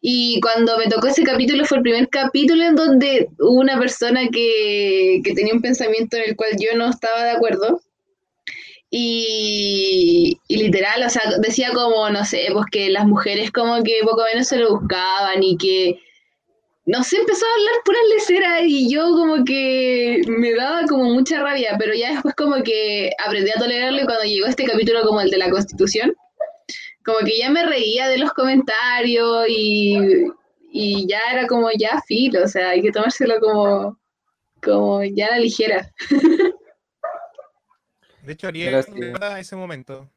Y cuando me tocó ese capítulo fue el primer capítulo en donde hubo una persona que, que tenía un pensamiento en el cual yo no estaba de acuerdo. Y, y literal, o sea, decía como, no sé, pues que las mujeres como que poco menos se lo buscaban y que, no sé, empezó a hablar puras leceras y yo como que me daba como mucha rabia, pero ya después como que aprendí a tolerarlo y cuando llegó este capítulo como el de la Constitución, como que ya me reía de los comentarios y, y ya era como ya filo, o sea, hay que tomárselo como, como ya a la ligera. De hecho, Ariel recuerda ese momento.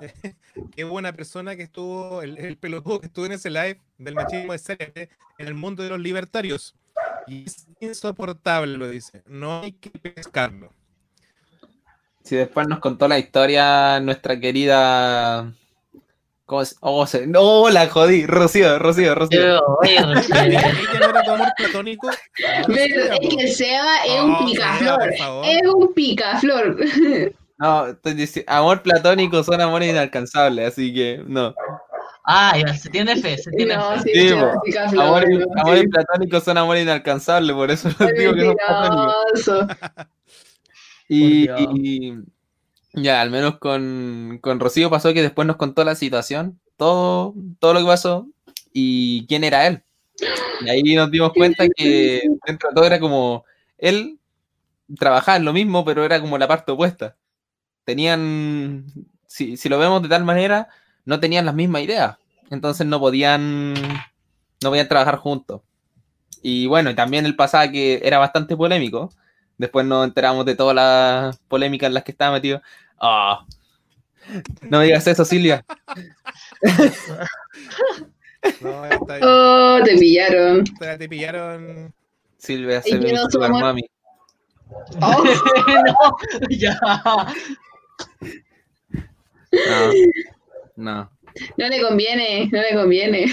Qué buena persona que estuvo, el, el pelotudo que estuvo en ese live del machismo de serie en el mundo de los libertarios. Y es insoportable, lo dice. No hay que pescarlo. Si después nos contó la historia nuestra querida. ¿Cómo se.? Oh, se- no, la jodí. Rocío, Rocío, Rocío. Yo, oye, ella no era tu amor platónico. No Pero es que el Seba es Oh, un picaflor. Es un picaflor. No, diciendo. Amor platónico son amores inalcanzables, así que no. Ah, ya, se tiene fe, se tiene No, fe. sí, Sí, picaflor. Amores, ¿no? amores Sí. platónicos son amores inalcanzables, por eso Ay, digo que son platónicos. y- ya, al menos con, con Rocío pasó que después nos contó la situación, todo, todo lo que pasó y quién era él. Y ahí nos dimos cuenta que dentro de todo era como él trabajaba en lo mismo, pero era como la parte opuesta. Tenían, si, si lo vemos de tal manera, no tenían las mismas ideas. Entonces no podían, no podían trabajar juntos. Y bueno, también él pasaba que era bastante polémico. Después nos enteramos de todas las polémicas en las que estaba metido. Ah. No me digas eso, Silvia. No, está. Oh, te pillaron. Te, te pillaron. Silvia ¿Y se un sugar somos? mami. Oh, no, ya. No. No. no le conviene, no le conviene.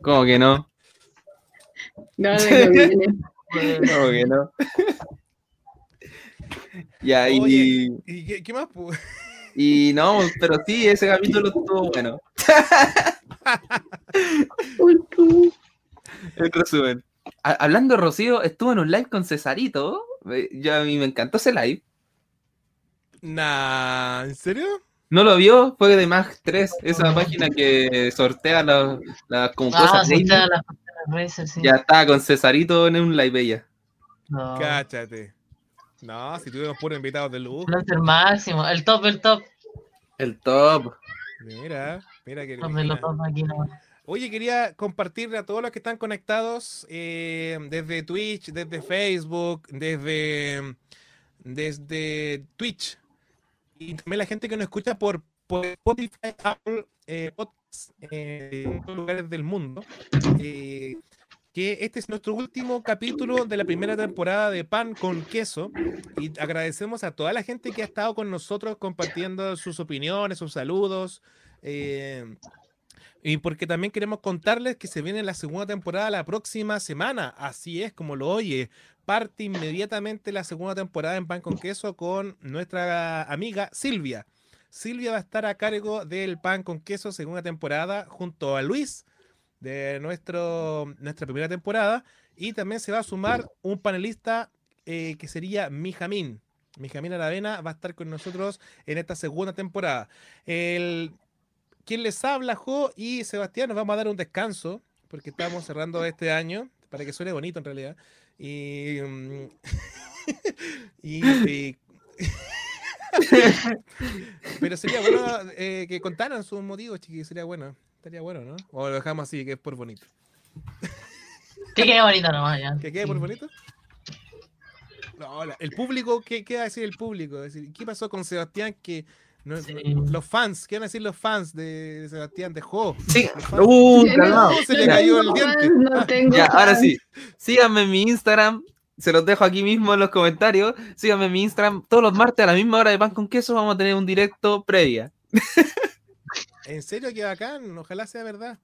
¿Cómo que no? No le conviene. ¿Cómo que no? Ya, Oye. y, ¿Y qué, qué más? y no, pero sí, ese capítulo estuvo bueno. En resumen. Ha- Hablando de Rocío, estuvo en un live con Cesarito. Eh, Ya a mí me encantó ese live. Nah, ¿en serio? ¿No lo vio? Fue de Mag 3, esa página que sortea las las como Ah, cosas está la sí. Ya estaba con Cesarito en un live ella. No. Cáchate. No, si tuvimos puros invitados de lujo. Influencer máximo, el top, el top. El top. Mira, mira que. Aquí. Oye, quería compartirle a todos los que están conectados eh, desde Twitch, desde Facebook, desde, desde Twitch y también la gente que nos escucha por, por Spotify, Apple eh, Podcasts, eh, en todos lugares del mundo. eh, que este es nuestro último capítulo de la primera temporada de Pan con Queso y agradecemos a toda la gente que ha estado con nosotros compartiendo sus opiniones, sus saludos. eh, y porque también queremos contarles que se viene la segunda temporada la próxima semana. Así es, como lo oye. Parte inmediatamente la segunda temporada en Pan con Queso con nuestra amiga Silvia. Silvia va a estar a cargo del Pan con Queso segunda temporada junto a Luis de nuestro, nuestra primera temporada. Y también se va a sumar un panelista eh, que sería Mijamín. Mijamín Aravena va a estar con nosotros en esta segunda temporada. El quien les habla, Jo y Sebastián, nos vamos a dar un descanso porque estamos cerrando este año para que suene bonito en realidad. Y. mm, y- y- Pero sería bueno eh, que contaran sus motivos, chiquillos. Sería bueno. Estaría bueno, ¿no? O lo dejamos así, que es por bonito. Que quede bonito nomás, ya. ¿Que quede por bonito? No, el público, ¿qué, qué va a decir el público? Es decir, ¿Qué pasó con Sebastián? Que no- Sí. los fans, ¿qué van a decir los fans de Sebastián de Jo? Sí. Uh, No, calmado. se le no cayó tengo el diente. No tengo Ya, ahora sí. Síganme en mi Instagram. Se los dejo aquí mismo en los comentarios. Síganme en mi Instagram. Todos los martes a la misma hora de pan con queso vamos a tener un directo previa. ¿En serio qué bacán? Ojalá sea verdad.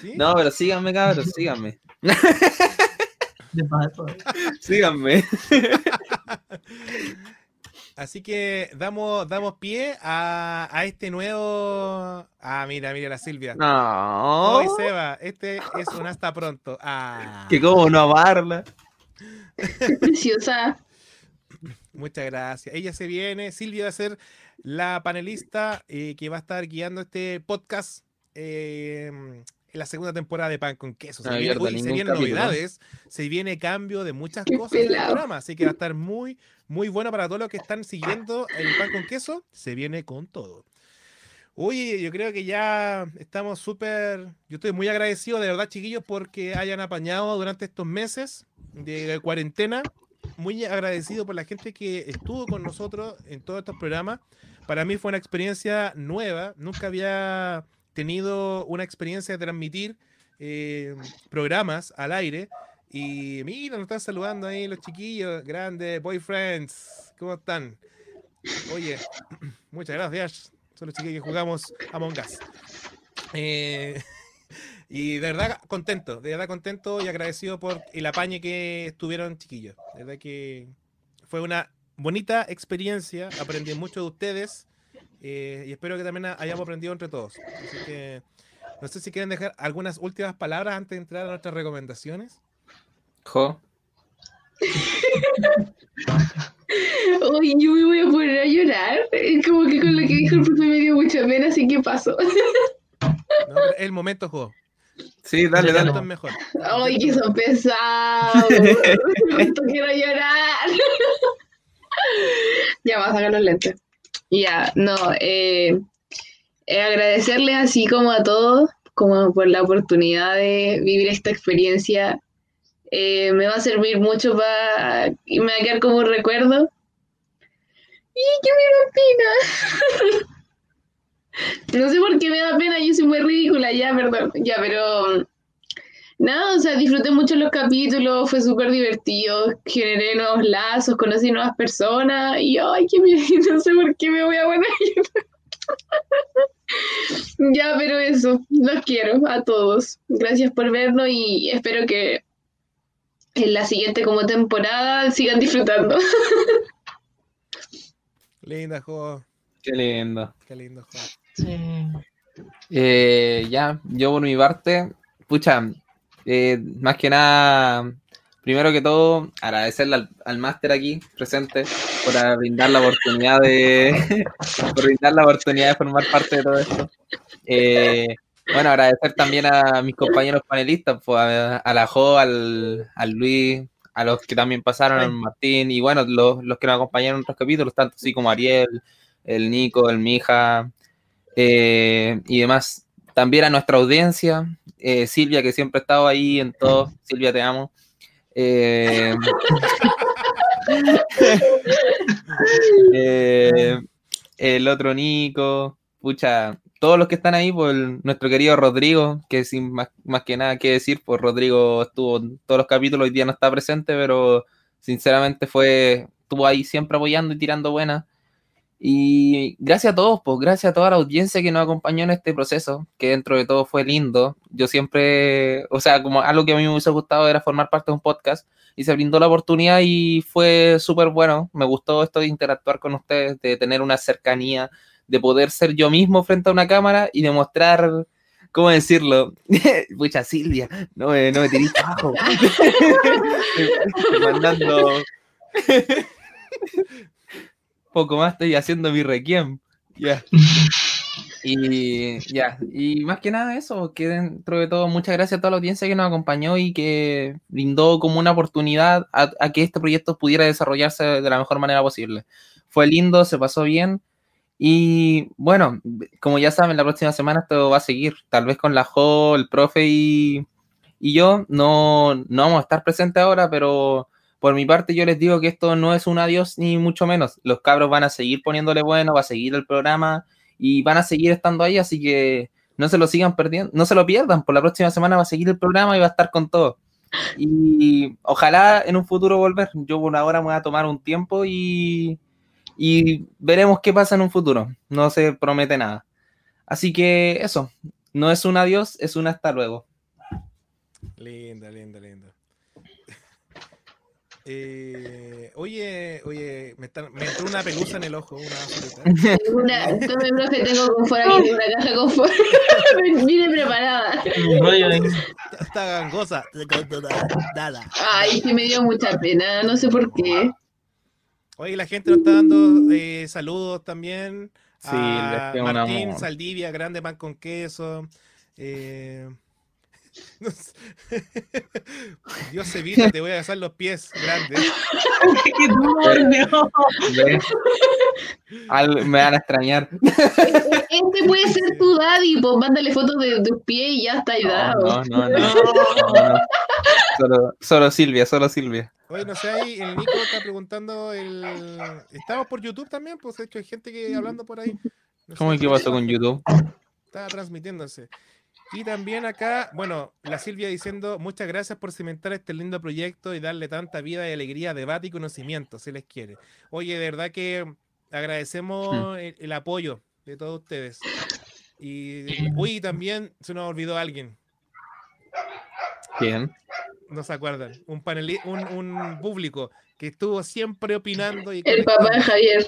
¿Sí? No, pero síganme, cabros, síganme. Síganme. Así que damos, damos pie a, a este nuevo. Ah, mira, mira la Silvia. No. Hoy Seba, este es un hasta pronto. Ah, Que cómo no amarla. Qué preciosa. muchas gracias. Ella se viene. Silvia va a ser la panelista eh, que va a estar guiando este podcast eh, en la segunda temporada de Pan con Queso. Se, No viene- uy, se vienen capítulo. novedades, se viene cambio de muchas Qué cosas en el pelado. programa. Así que va a estar muy, muy bueno para todos los que están siguiendo el Pan con Queso. Se viene con todo. Oye, yo creo que ya estamos súper. Yo estoy muy agradecido, de verdad, chiquillos, porque hayan apañado durante estos meses de cuarentena. Muy agradecido por la gente que estuvo con nosotros en todos estos programas. Para mí fue una experiencia nueva. Nunca había tenido una experiencia de transmitir eh, programas al aire. Y mira, nos están saludando ahí los chiquillos, grandes, boyfriends. ¿Cómo están? Oye, muchas gracias. Son los chiquillos que jugamos Among Us. Eh, y de verdad contento, de verdad contento y agradecido por el apañe que estuvieron chiquillos. De verdad que fue una bonita experiencia, aprendí mucho de ustedes eh, y espero que también hayamos aprendido entre todos. Así que no sé si quieren dejar algunas últimas palabras antes de entrar a nuestras recomendaciones. Jo. Uy, yo me voy a poner a llorar. Es Como que con lo que dijo el profe me dio mucha pena, así que pasó. No, el momento juego. Sí, dale, dale. es mejor. Ay, que son pesados. Quiero llorar. ya, vas a sacar los lentes. Ya, no, eh, eh, agradecerles así como a todos, como por la oportunidad de vivir esta experiencia. Eh, me va a servir mucho para... me va a quedar como un recuerdo. ¡Y que me da pena! no sé por qué me da pena, yo soy muy ridícula, ya, perdón. Ya, pero... Nada, o sea, disfruté mucho los capítulos, fue súper divertido, generé nuevos lazos, conocí nuevas personas y ay, que me, no sé por qué me voy a poner. ya, pero eso, los quiero a todos. Gracias por vernos y espero que en la siguiente como temporada sigan disfrutando. Linda juego. Qué lindo. Qué lindo. Sí. Eh, ya, yo por mi parte, pucha, eh, más que nada, primero que todo, agradecerle al, al máster aquí presente por brindar la oportunidad de por brindar la oportunidad de formar parte de todo esto. Eh, bueno, agradecer también a mis compañeros panelistas, pues, a, a la Jo, al, al Luis, a los que también pasaron, al Martín, y bueno, los, los que nos acompañaron en otros capítulos, tanto así como Ariel, el Nico, el Mija, eh, y demás. También a nuestra audiencia, eh, Silvia, que siempre ha estado ahí en todo. Silvia, te amo. Eh, eh, el otro Nico, pucha, todos los que están ahí, por nuestro querido Rodrigo, que sin más, más que nada que decir, pues Rodrigo estuvo en todos los capítulos, hoy día no está presente, pero sinceramente fue, estuvo ahí siempre apoyando y tirando buenas. Y gracias a todos, pues gracias a toda la audiencia que nos acompañó en este proceso, que dentro de todo fue lindo. Yo siempre, o sea, como algo que a mí me hubiese gustado era formar parte de un podcast y se brindó la oportunidad y fue súper bueno. Me gustó esto de interactuar con ustedes, de tener una cercanía, de poder ser yo mismo frente a una cámara y demostrar, ¿cómo decirlo? Pucha, Silvia, no me, no me tirís abajo. Mandando poco más estoy haciendo mi requiem. Ya. Y ya, y más que nada eso, que dentro de todo, muchas gracias a toda la audiencia que nos acompañó y que brindó como una oportunidad a, a que este proyecto pudiera desarrollarse de la mejor manera posible. Fue lindo, se pasó bien. Y bueno, como ya saben, la próxima semana esto va a seguir, tal vez con la Jo, el profe y, y yo. No, no vamos a estar presentes ahora, pero por mi parte yo les digo que esto no es un adiós ni mucho menos. Los cabros van a seguir poniéndole bueno, va a seguir el programa y van a seguir estando ahí, así que no se lo sigan perdiendo, no se lo pierdan, por la próxima semana va a seguir el programa y va a estar con todo. Y ojalá en un futuro volver. Yo por ahora me voy a tomar un tiempo y, y veremos qué pasa en un futuro. No se promete nada. Así que eso, no es un adiós, es un hasta luego. Linda, linda, linda. Eh, oye, oye, me, está- me entró una pelusa en el ojo, una. Una, tome, profe, tengo confort aquí, una caja de confort. Vine preparada. Está gangosa. Ay, que me dio mucha pena, no sé por qué. Oye, la gente nos está dando eh, saludos también. Sí, a Martín. Saldivia, grande pan con queso. eh. Dios evita, te voy a besar los pies grandes. ¡Qué. Al- me van a extrañar. Este puede ser tu daddy, pues mándale fotos de tus pies y ya está No, dado. no, no, no, no, no. Solo, solo Silvia, solo Silvia. Oye, no sé, ahí el Nico está preguntando el... Estamos por YouTube también, pues de hecho hay gente que hablando por ahí. No ¿Cómo que si pasó con YouTube? Está transmitiéndose. Y también acá, bueno, la Silvia diciendo muchas gracias por cimentar este lindo proyecto y darle tanta vida y alegría, debate y conocimiento, si les quiere. Oye, de verdad que agradecemos el, el apoyo de todos ustedes. Y uy, también se nos olvidó alguien, ¿Quién? no se acuerdan, un paneli un, un público que estuvo siempre opinando y El papá de Javier.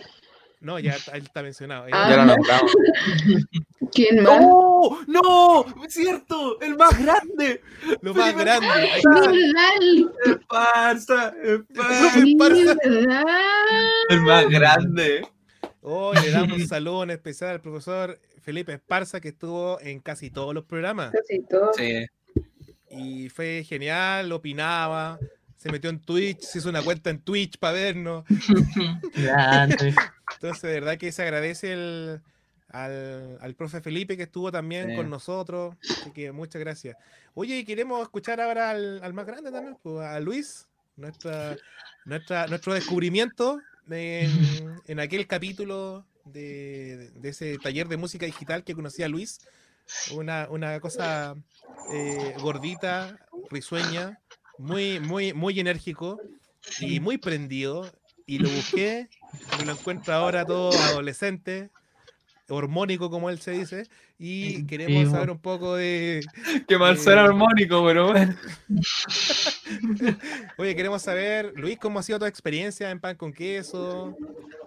No, ya está- él está mencionado. Ah. Ya lo nombramos. ¿Quién más? ¡No! ¡No! ¡Es cierto! ¡El más grande! Lo más grande. ¡El Parsa! ¡El Parsa. ¿verdad? El más grande! Hoy le damos un saludo en especial al profesor Felipe Esparza, que estuvo en casi todos los programas. Casi todo. Sí. Y fue genial, opinaba, se metió en Twitch, se hizo una cuenta en Twitch para vernos. Entonces, de verdad que se agradece el, al, al profe Felipe que estuvo también Sí. con nosotros. Así que muchas gracias. Oye, y queremos escuchar ahora al, al más grande también, pues, a Luis, nuestra, nuestra, nuestro descubrimiento en, en aquel capítulo de, de ese taller de música digital que conocí a Luis. Una, una cosa eh, gordita, risueña, muy, muy, muy enérgico y muy prendido. Y lo busqué y lo encuentro ahora todo adolescente, hormónico como él se dice, y queremos Vivo. saber un poco de... ¡Qué mal Eh, suena armónico, pero bueno! Oye, queremos saber, Luis, cómo ha sido tu experiencia en pan con queso,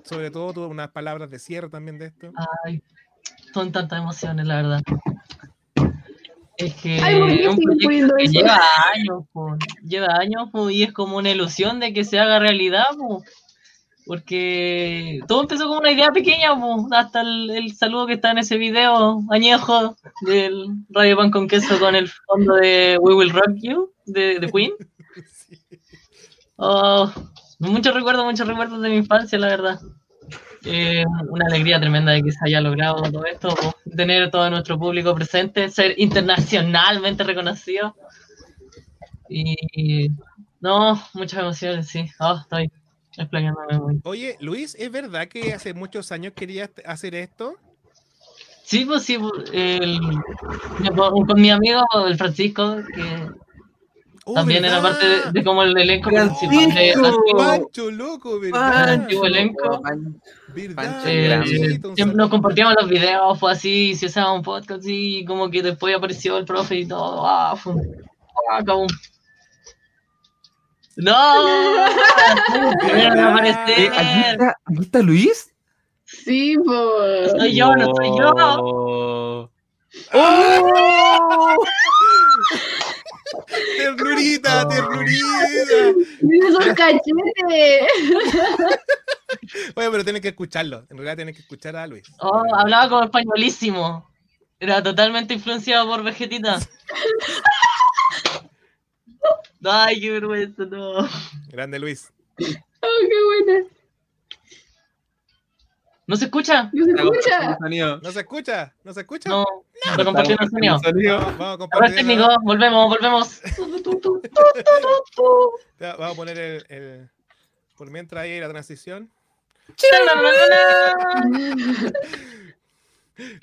sobre todo tú, unas palabras de cierre también de esto. Ay, son tantas emociones, la verdad. Es que lleva años, po. lleva años po, y es como una ilusión de que se haga realidad, po. porque todo empezó como una idea pequeña, hasta el, el saludo que está en ese video añejo del Radio Pan con Queso con el fondo de We Will Rock You de, de Queen. Oh, muchos recuerdos, muchos recuerdos de mi infancia, la verdad. Eh, una alegría tremenda de que se haya logrado todo esto, tener todo nuestro público presente, ser internacionalmente reconocido. Y no, muchas emociones, sí. Oh, estoy explayándome muy. Oye, Luis, ¿es verdad que hace muchos años querías hacer esto? Sí, pues sí, pues, el- con, con mi amigo, el Francisco, que Oh, también era ¿verdad? parte de, de como el elenco principal de Francisco. Pancho, loco, ¿verdad? Antiguo elenco. ¿Verdad? Pancho Eh, siempre nos compartíamos los videos, fue así, si hacíamos un podcast y como que después apareció el profe y todo, ah, fue ah, como un- ¡No! Eh, aparecer. ¿aquí, está, aquí está Luis? Sí, pues. Soy yo, no soy yo. No. Ternurita, ternurita. Mira esos cachetes. Oye, pero tienes que escucharlo. En realidad tienes que escuchar a Luis. Oh, hablaba como españolísimo. Era totalmente influenciado por Vegetita. Ay, qué vergüenza, no. Grande Luis. Oh, qué buena. ¿No se escucha? ¿No se escucha? ¿No se escucha? ¿No se escucha? No, está compartiendo el sonido. Vamos, vamos a compartir. técnico, volvemos, volvemos. Ya, Vamos a poner el, el- Por mientras ahí la transición.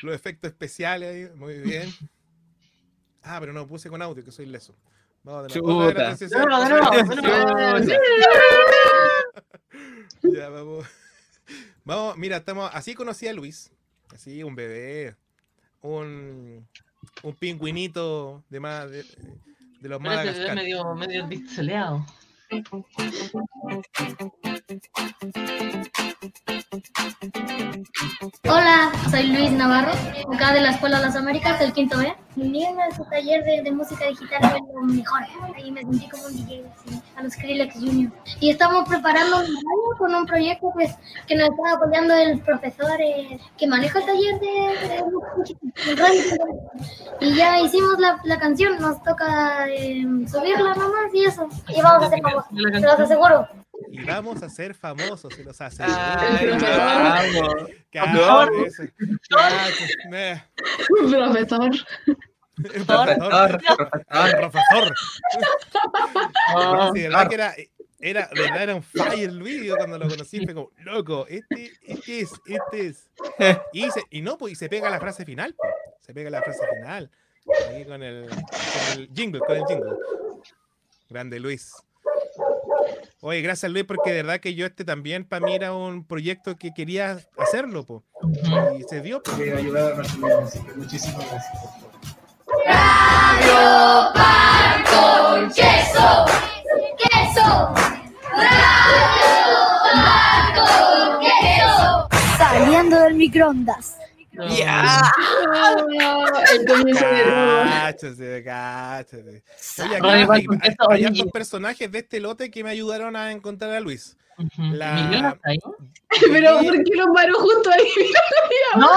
Los efectos especiales ahí. Muy bien. Ah, pero no puse con audio, que soy leso. Vamos de nuevo. Ya, vamos. Vamos, mira, estamos. Así conocí a Luis. Así, un bebé. Un. Un pingüinito de más. De, de los Madagascar. medio, medio pixeleado. Hola, soy Luis Navarro, acá de la Escuela Las Américas, del quinto B. Unirme a su taller de, de música digital fue lo mejor. Ahí me sentí como un DJ. A por Skrillex Jr. Y estamos preparando un año con un proyecto pues, que nos está apoyando el profesor eh, que maneja el taller de, de el radio. Y ya hicimos la, la canción, nos toca eh, subirla nomás y eso. Y vamos a ser los aseguro. Y vamos a ser famosos, se los hace. Ay, profesor. Profesor. Profesor, profesor. profesor. Sí, de verdad que era, era, verdad era un fire Luis. Cuando lo conocí fue como, loco, este, este es, este es. Y, se, y no, pues, y se pega la frase final. pues, Se pega la frase final. Ahí con el, con el jingle, con el jingle. Grande Luis. Oye, gracias Luis, porque de verdad que yo este también para mí era un proyecto que quería hacerlo, po. Y se dio. po. ayudar a muchísimas gracias. por todo. con queso. Queso. con queso. Saliendo del microondas. No. El comienzo de. Oye, hay, hay- personajes de este lote que me ayudaron a encontrar a Luis. la- ¿Miguel no está ahí? Pero ¿por qué lo paró justo ahí? No.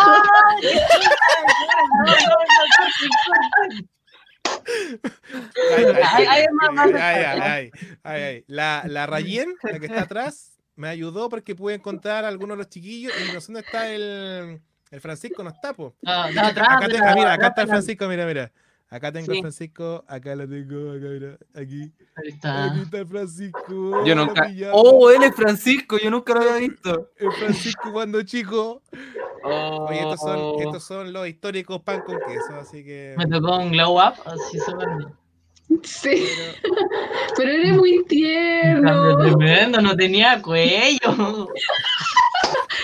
La, la Rayen, la que está atrás, me ayudó porque pude encontrar a algunos de los chiquillos y no sé dónde está el, el Francisco, no está, po. no, Acá, no, atrás, acá te- ah, mira, acá está el Francisco, mira, mira. Acá tengo Sí. el Francisco, acá lo tengo, acá, mira, aquí. Ahí está. Aquí está el Francisco. Yo nunca. Oh, él es Francisco, yo nunca lo había visto. El Francisco cuando chico. Oye, estos son, Oh. estos son los históricos pan con queso, así que. Me tocó un glow up, así bien. Sí, pero eres muy tierno. tremendo, no tenía cuello.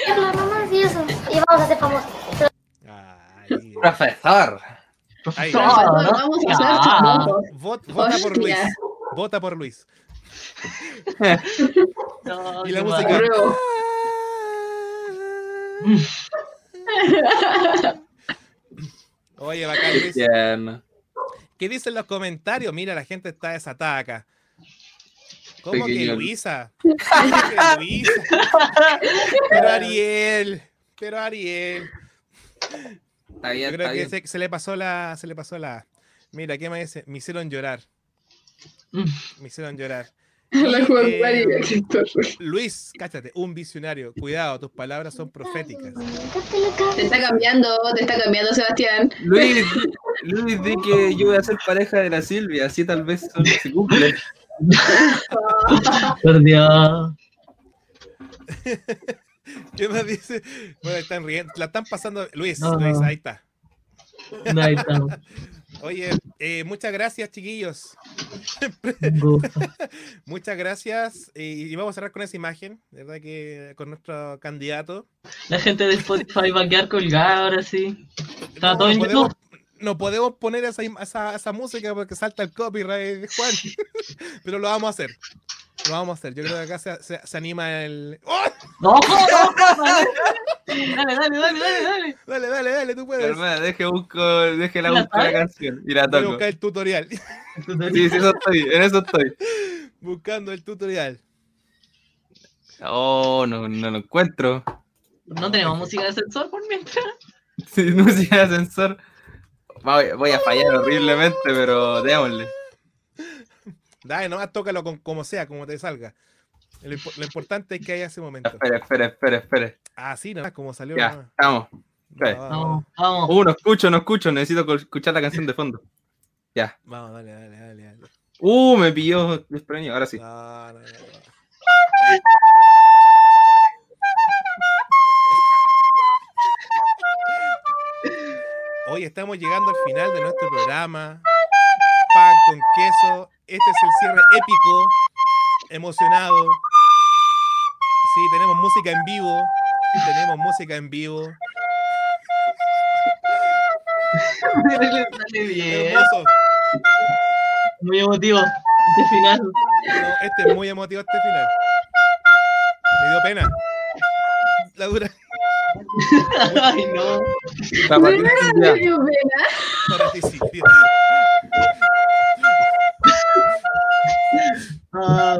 Y vamos a ser famosos. Ay, Profesor. Ay, Profesor, Vamos ¿no? vamos a hacer Ah. famosos. vot- vota por Luis. Vota por Luis. No, Y la música. Oye, bacán Qué Luis. tierno. ¿Qué dicen los comentarios? Mira, la gente está desatada acá. ¿Cómo que. Luisa? ¿Cómo que Luisa? Pero Ariel. Pero Ariel. Está bien, Yo creo está que bien. se, se le pasó la. Se le pasó la. Mira, ¿qué me dice? Me hicieron llorar. Mm. Me hicieron llorar. La eh. Luis, cáchate, un visionario. Cuidado, tus palabras son proféticas. Te está cambiando, te está cambiando, Sebastián. Luis, Luis, di que yo voy a ser pareja de la Silvia, así tal vez solo se cumple. Por Dios. ¿Qué más dice? Bueno, están riendo. La están pasando. Luis, No. Luis, ahí está. No, ahí estamos. Oye, eh, muchas gracias, chiquillos. Muchas gracias. Y vamos a cerrar con esa imagen, ¿verdad? Que con nuestro candidato. La gente de Spotify va a quedar colgada ahora sí. Está No, todo en podemos, YouTube. no podemos poner esa, esa, esa música porque salta el copyright de Juan. Pero lo vamos a hacer. Lo vamos a hacer. Yo creo que acá se, se- se anima el. ¡Oh! ¡No! Dale, dale, dale, dale, dale. Dale, dale, dale, tú puedes. Hermana, deje, busco, deje la canción y la Voy a toco. buscar el tutorial. Sí, sí, eso estoy, en eso estoy. Buscando el tutorial. Oh, no, no lo encuentro. No tenemos música de sensor por mientras. Sí, música de ascensor. Voy, voy a fallar horriblemente, pero démosle. Dale, nomás tócalo con, como sea, como te salga. Lo, impo- lo importante es que haya ese momento. Espera, espera, espera, espera. Así, nomás, como salió. Ya, nomás. estamos. Vamos, vamos. Uh, no escucho, no escucho. Necesito escuchar la canción de fondo. Ya. vamos, dale, dale, dale. dale. Uh, me pilló desprevenido. Ahora sí. No, no, no, no. Hoy estamos llegando al final de nuestro programa. Pan con queso. Este es el cierre épico. Emocionado. Sí, tenemos música en vivo. Tenemos música en vivo. Hermoso. Muy emotivo. De final. No, este es muy emotivo este final. Me dio pena. La dura. Ay, no. Ti. Para ti, sí. Ah,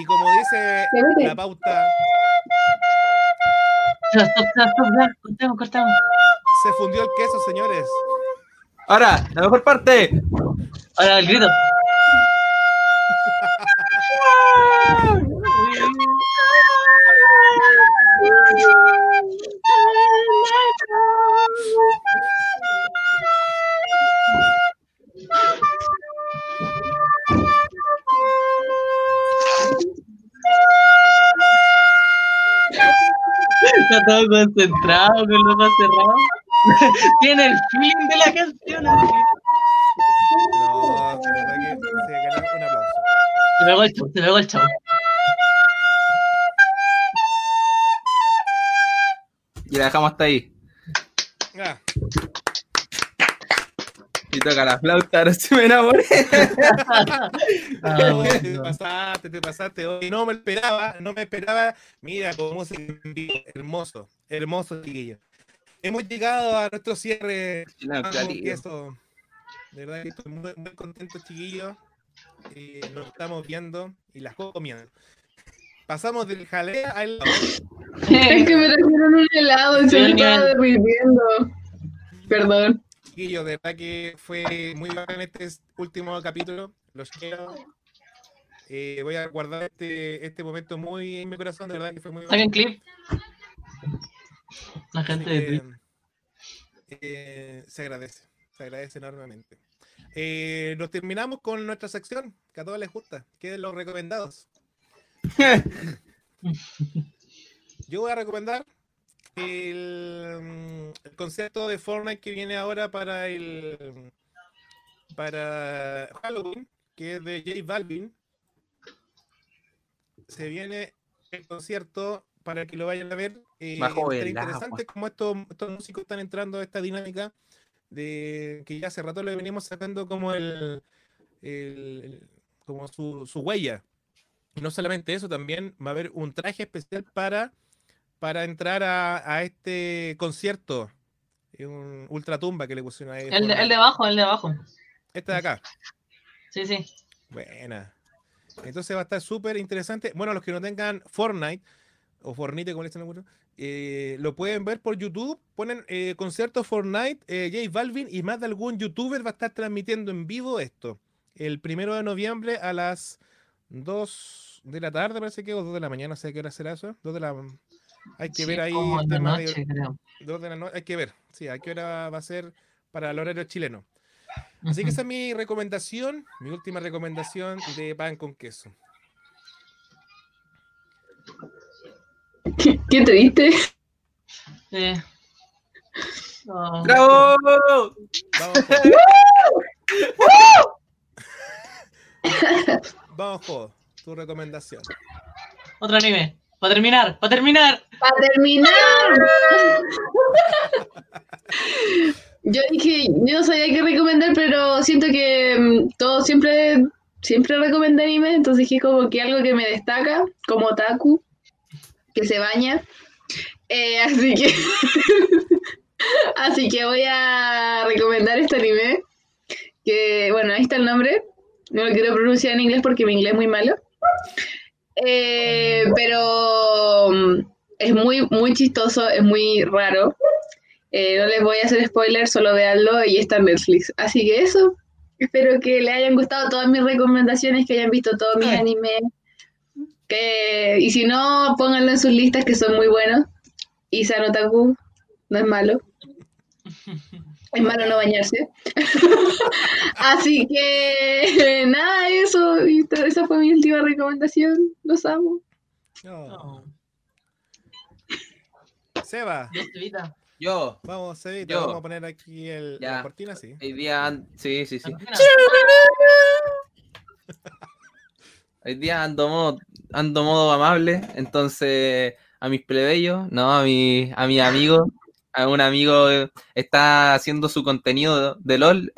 Y como dice la pauta, cortemos, cortemos. se fundió el queso, señores. Ahora, la mejor parte. Ahora el grito. Todo concentrado con los ojos cerrados. Tiene el feeling de la canción. así. No, de verdad que se ganó un aplauso. Se pegó el chavo, se pegó el chavo. Y la dejamos hasta ahí. Ah, Y toca la flauta, ahora sí me enamoré. Ah, te pasaste, te pasaste. Hoy no me esperaba, no me esperaba. Mira, en vivo, hermoso, hermoso, chiquillo. Hemos llegado a nuestro cierre. No, eso, de verdad que estoy muy, muy contento, chiquillos. Eh, nos estamos viendo y las comiendo. Pasamos del jalea al Es que me trajeron un helado y se me estaba derritiendo. Perdón. Chiquillos. De verdad que fue muy bacán este último capítulo. Los quiero. Eh, voy a guardar este, este momento muy en mi corazón. De verdad que fue muy bacán. Clip. La gente de eh, se agradece, se agradece enormemente. Eh, nos terminamos con nuestra sección, que a todos les gusta, que es los recomendados. Yo voy a recomendar el, mm, el concierto de Fortnite que viene ahora para el para Halloween, que es de J Balvin. Se viene el concierto para que lo vayan a ver. Eh, el interesante como estos, estos músicos están entrando a esta dinámica de que ya hace rato le venimos sacando como el- el- como su, su huella. Y no solamente eso, también va a haber un traje especial para, para entrar a, a este concierto. Es Un ultratumba que le pusieron ahí. El de, el de abajo, el de abajo. Este de acá. Sí, sí. Buena. Entonces va a estar súper interesante. Bueno, los que no tengan Fortnite o Fornite, como le dicen algunos, eh, lo pueden ver por YouTube. Ponen eh, concierto Fortnite, eh, J Balvin y más de algún youtuber va a estar transmitiendo en vivo esto. El primero de noviembre a las 2 de la tarde, parece que, o 2 de la mañana, no sé qué hora será eso. 2 de la. Hay que Sí, ver ahí como de- noche, creo. dos de la noche, hay que ver, sí, a qué hora va a ser para el horario chileno. Así que esa es mi recomendación, mi última recomendación de pan con queso. Qué, qué triste. Sí. No. ¡Bravo! Vamos. Vamos, tu recomendación. Otro anime. Para terminar, para terminar. Para terminar. Yo dije, yo no sabía qué recomendar, pero siento que mm, todo siempre, siempre recomiendo anime, entonces dije como que algo que me destaca, como Taku, que se baña. Eh, así que así que voy a recomendar este anime. Que bueno, ahí está el nombre. No lo quiero pronunciar en inglés porque mi inglés es muy malo. Eh, pero mm, es muy, muy chistoso, es muy raro. Eh, no les voy a hacer spoiler, solo veanlo y está en Netflix. Así que eso. Espero que les hayan gustado todas mis recomendaciones, que hayan visto todos mis animes. Que, y si no, pónganlo en sus listas que son muy buenos. Y Sanotaku no es malo. Es malo no bañarse. Así que nada, eso. esa fue mi última recomendación. Los amo. No. No. Seba. Yo, vamos, Sebita, Yo. vamos a poner aquí el, Ya. la cortina, sí. hoy día, sí, sí, sí. Hoy día ando modo, ando modo amable, entonces a mis plebeyos, no, a mi, a mi amigo, a un amigo eh, está haciendo su contenido de LOL.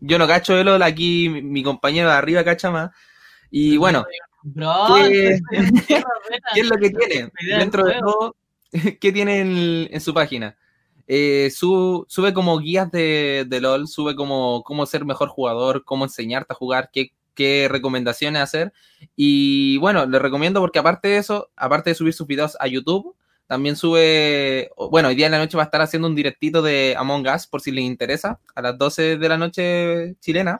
Yo no cacho de LOL, aquí mi, mi compañero de arriba cacha más. Y bueno, Bro, ¿Qué- entonces, ¿qué es lo que tiene? Dentro de todo, ¿qué tiene en, en su página? eh, su- sube como guías de, de LOL, sube como cómo ser mejor jugador, cómo enseñarte a jugar, qué, qué recomendaciones hacer. Y bueno, le recomiendo porque aparte de eso, aparte de subir sus videos a YouTube, también sube, bueno, hoy día en la noche va a estar haciendo un directito de Among Us por si les interesa, a las 12 de la noche chilena.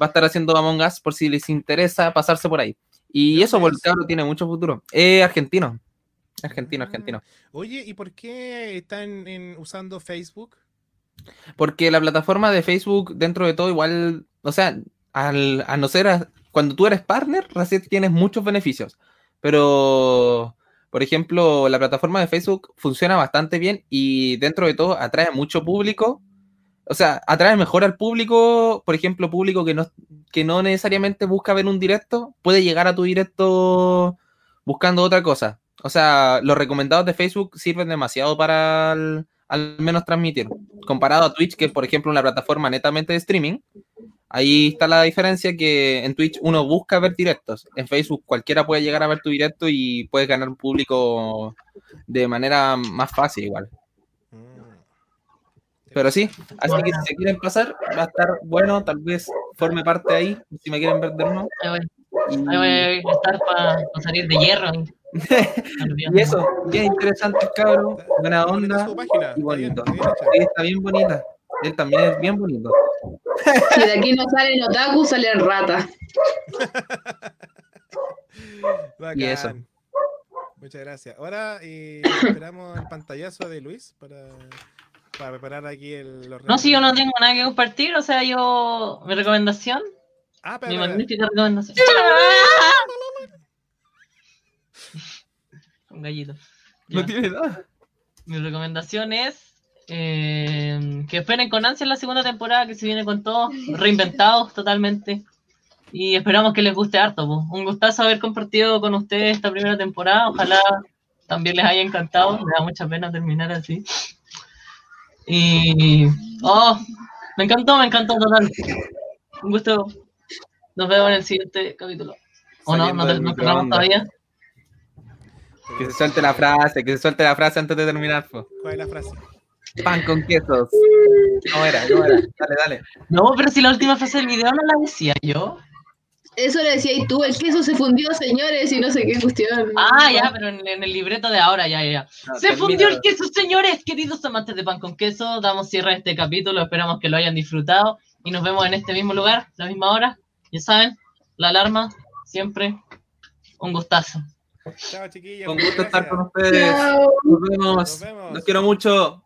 Va a estar haciendo Among Us por si les interesa pasarse por ahí. Y ¿De eso, el cabro tiene mucho futuro. Es argentino. Argentino, Ah. argentino. Oye, ¿y por qué están en- usando Facebook? Porque la plataforma de Facebook, dentro de todo, igual, o sea, al, a no ser a- cuando tú eres partner, recién tienes muchos beneficios. Pero, por ejemplo, la plataforma de Facebook funciona bastante bien y dentro de todo atrae mucho público. O sea, atrae mejor al público, por ejemplo, público que no, que no necesariamente busca ver un directo, puede llegar a tu directo buscando otra cosa. O sea, los recomendados de Facebook sirven demasiado para al, al menos transmitir. Comparado a Twitch, que es, por ejemplo, una plataforma netamente de streaming, ahí está la diferencia que en Twitch uno busca ver directos. En Facebook cualquiera puede llegar a ver tu directo y puedes ganar un público de manera más fácil igual. Mm. Pero sí, así que si se quieren pasar, va a estar bueno, tal vez forme parte ahí, si me quieren ver de nuevo. Ahí voy, Y, ahí voy a estar para salir de hierro. y eso, bien interesante cabro, buena onda y bonito. Sí, está bien bonita. Él también es bien bonito. Si de aquí no salen otaku, salen ratas. Y eso. Muchas gracias. Ahora eh, esperamos el pantallazo de Luis para, para preparar aquí el, los No, si yo no tengo nada que compartir, o sea, yo. Mi recomendación, Ah, mi espera, espera. magnífica recomendación. Un gallito. No Ya. tiene nada. Mi recomendación es eh, que esperen con ansia la segunda temporada que se viene con todo, reinventados totalmente. Y esperamos que les guste harto. po. Un gustazo haber compartido con ustedes esta primera temporada. Ojalá también les haya encantado. Me da mucha pena terminar así. Y. ¡Oh! Me encantó, me encantó total. Un gusto. Nos vemos en el siguiente capítulo. ¿O no? ¿No, cerramos todavía? Que se suelte la frase, que se suelte la frase antes de terminar. po. ¿Cuál es la frase? Pan con quesos. No era, no era. Dale, dale. No, pero si la última frase del video no la decía yo. Eso le decía y tú, el queso se fundió, señores, y no sé qué cuestión. Ah, ya, pero en, en el libreto de ahora, ya, ya, ya. No, Se fundió el queso, señores, queridos amantes de pan con queso. Damos cierre a este capítulo, esperamos que lo hayan disfrutado y nos vemos en este mismo lugar, la misma hora. Ya saben, la alarma, siempre un gustazo. Chao, chiquillos. Con gusto estar con ustedes. Chao. Nos vemos. Nos vemos. Los quiero mucho.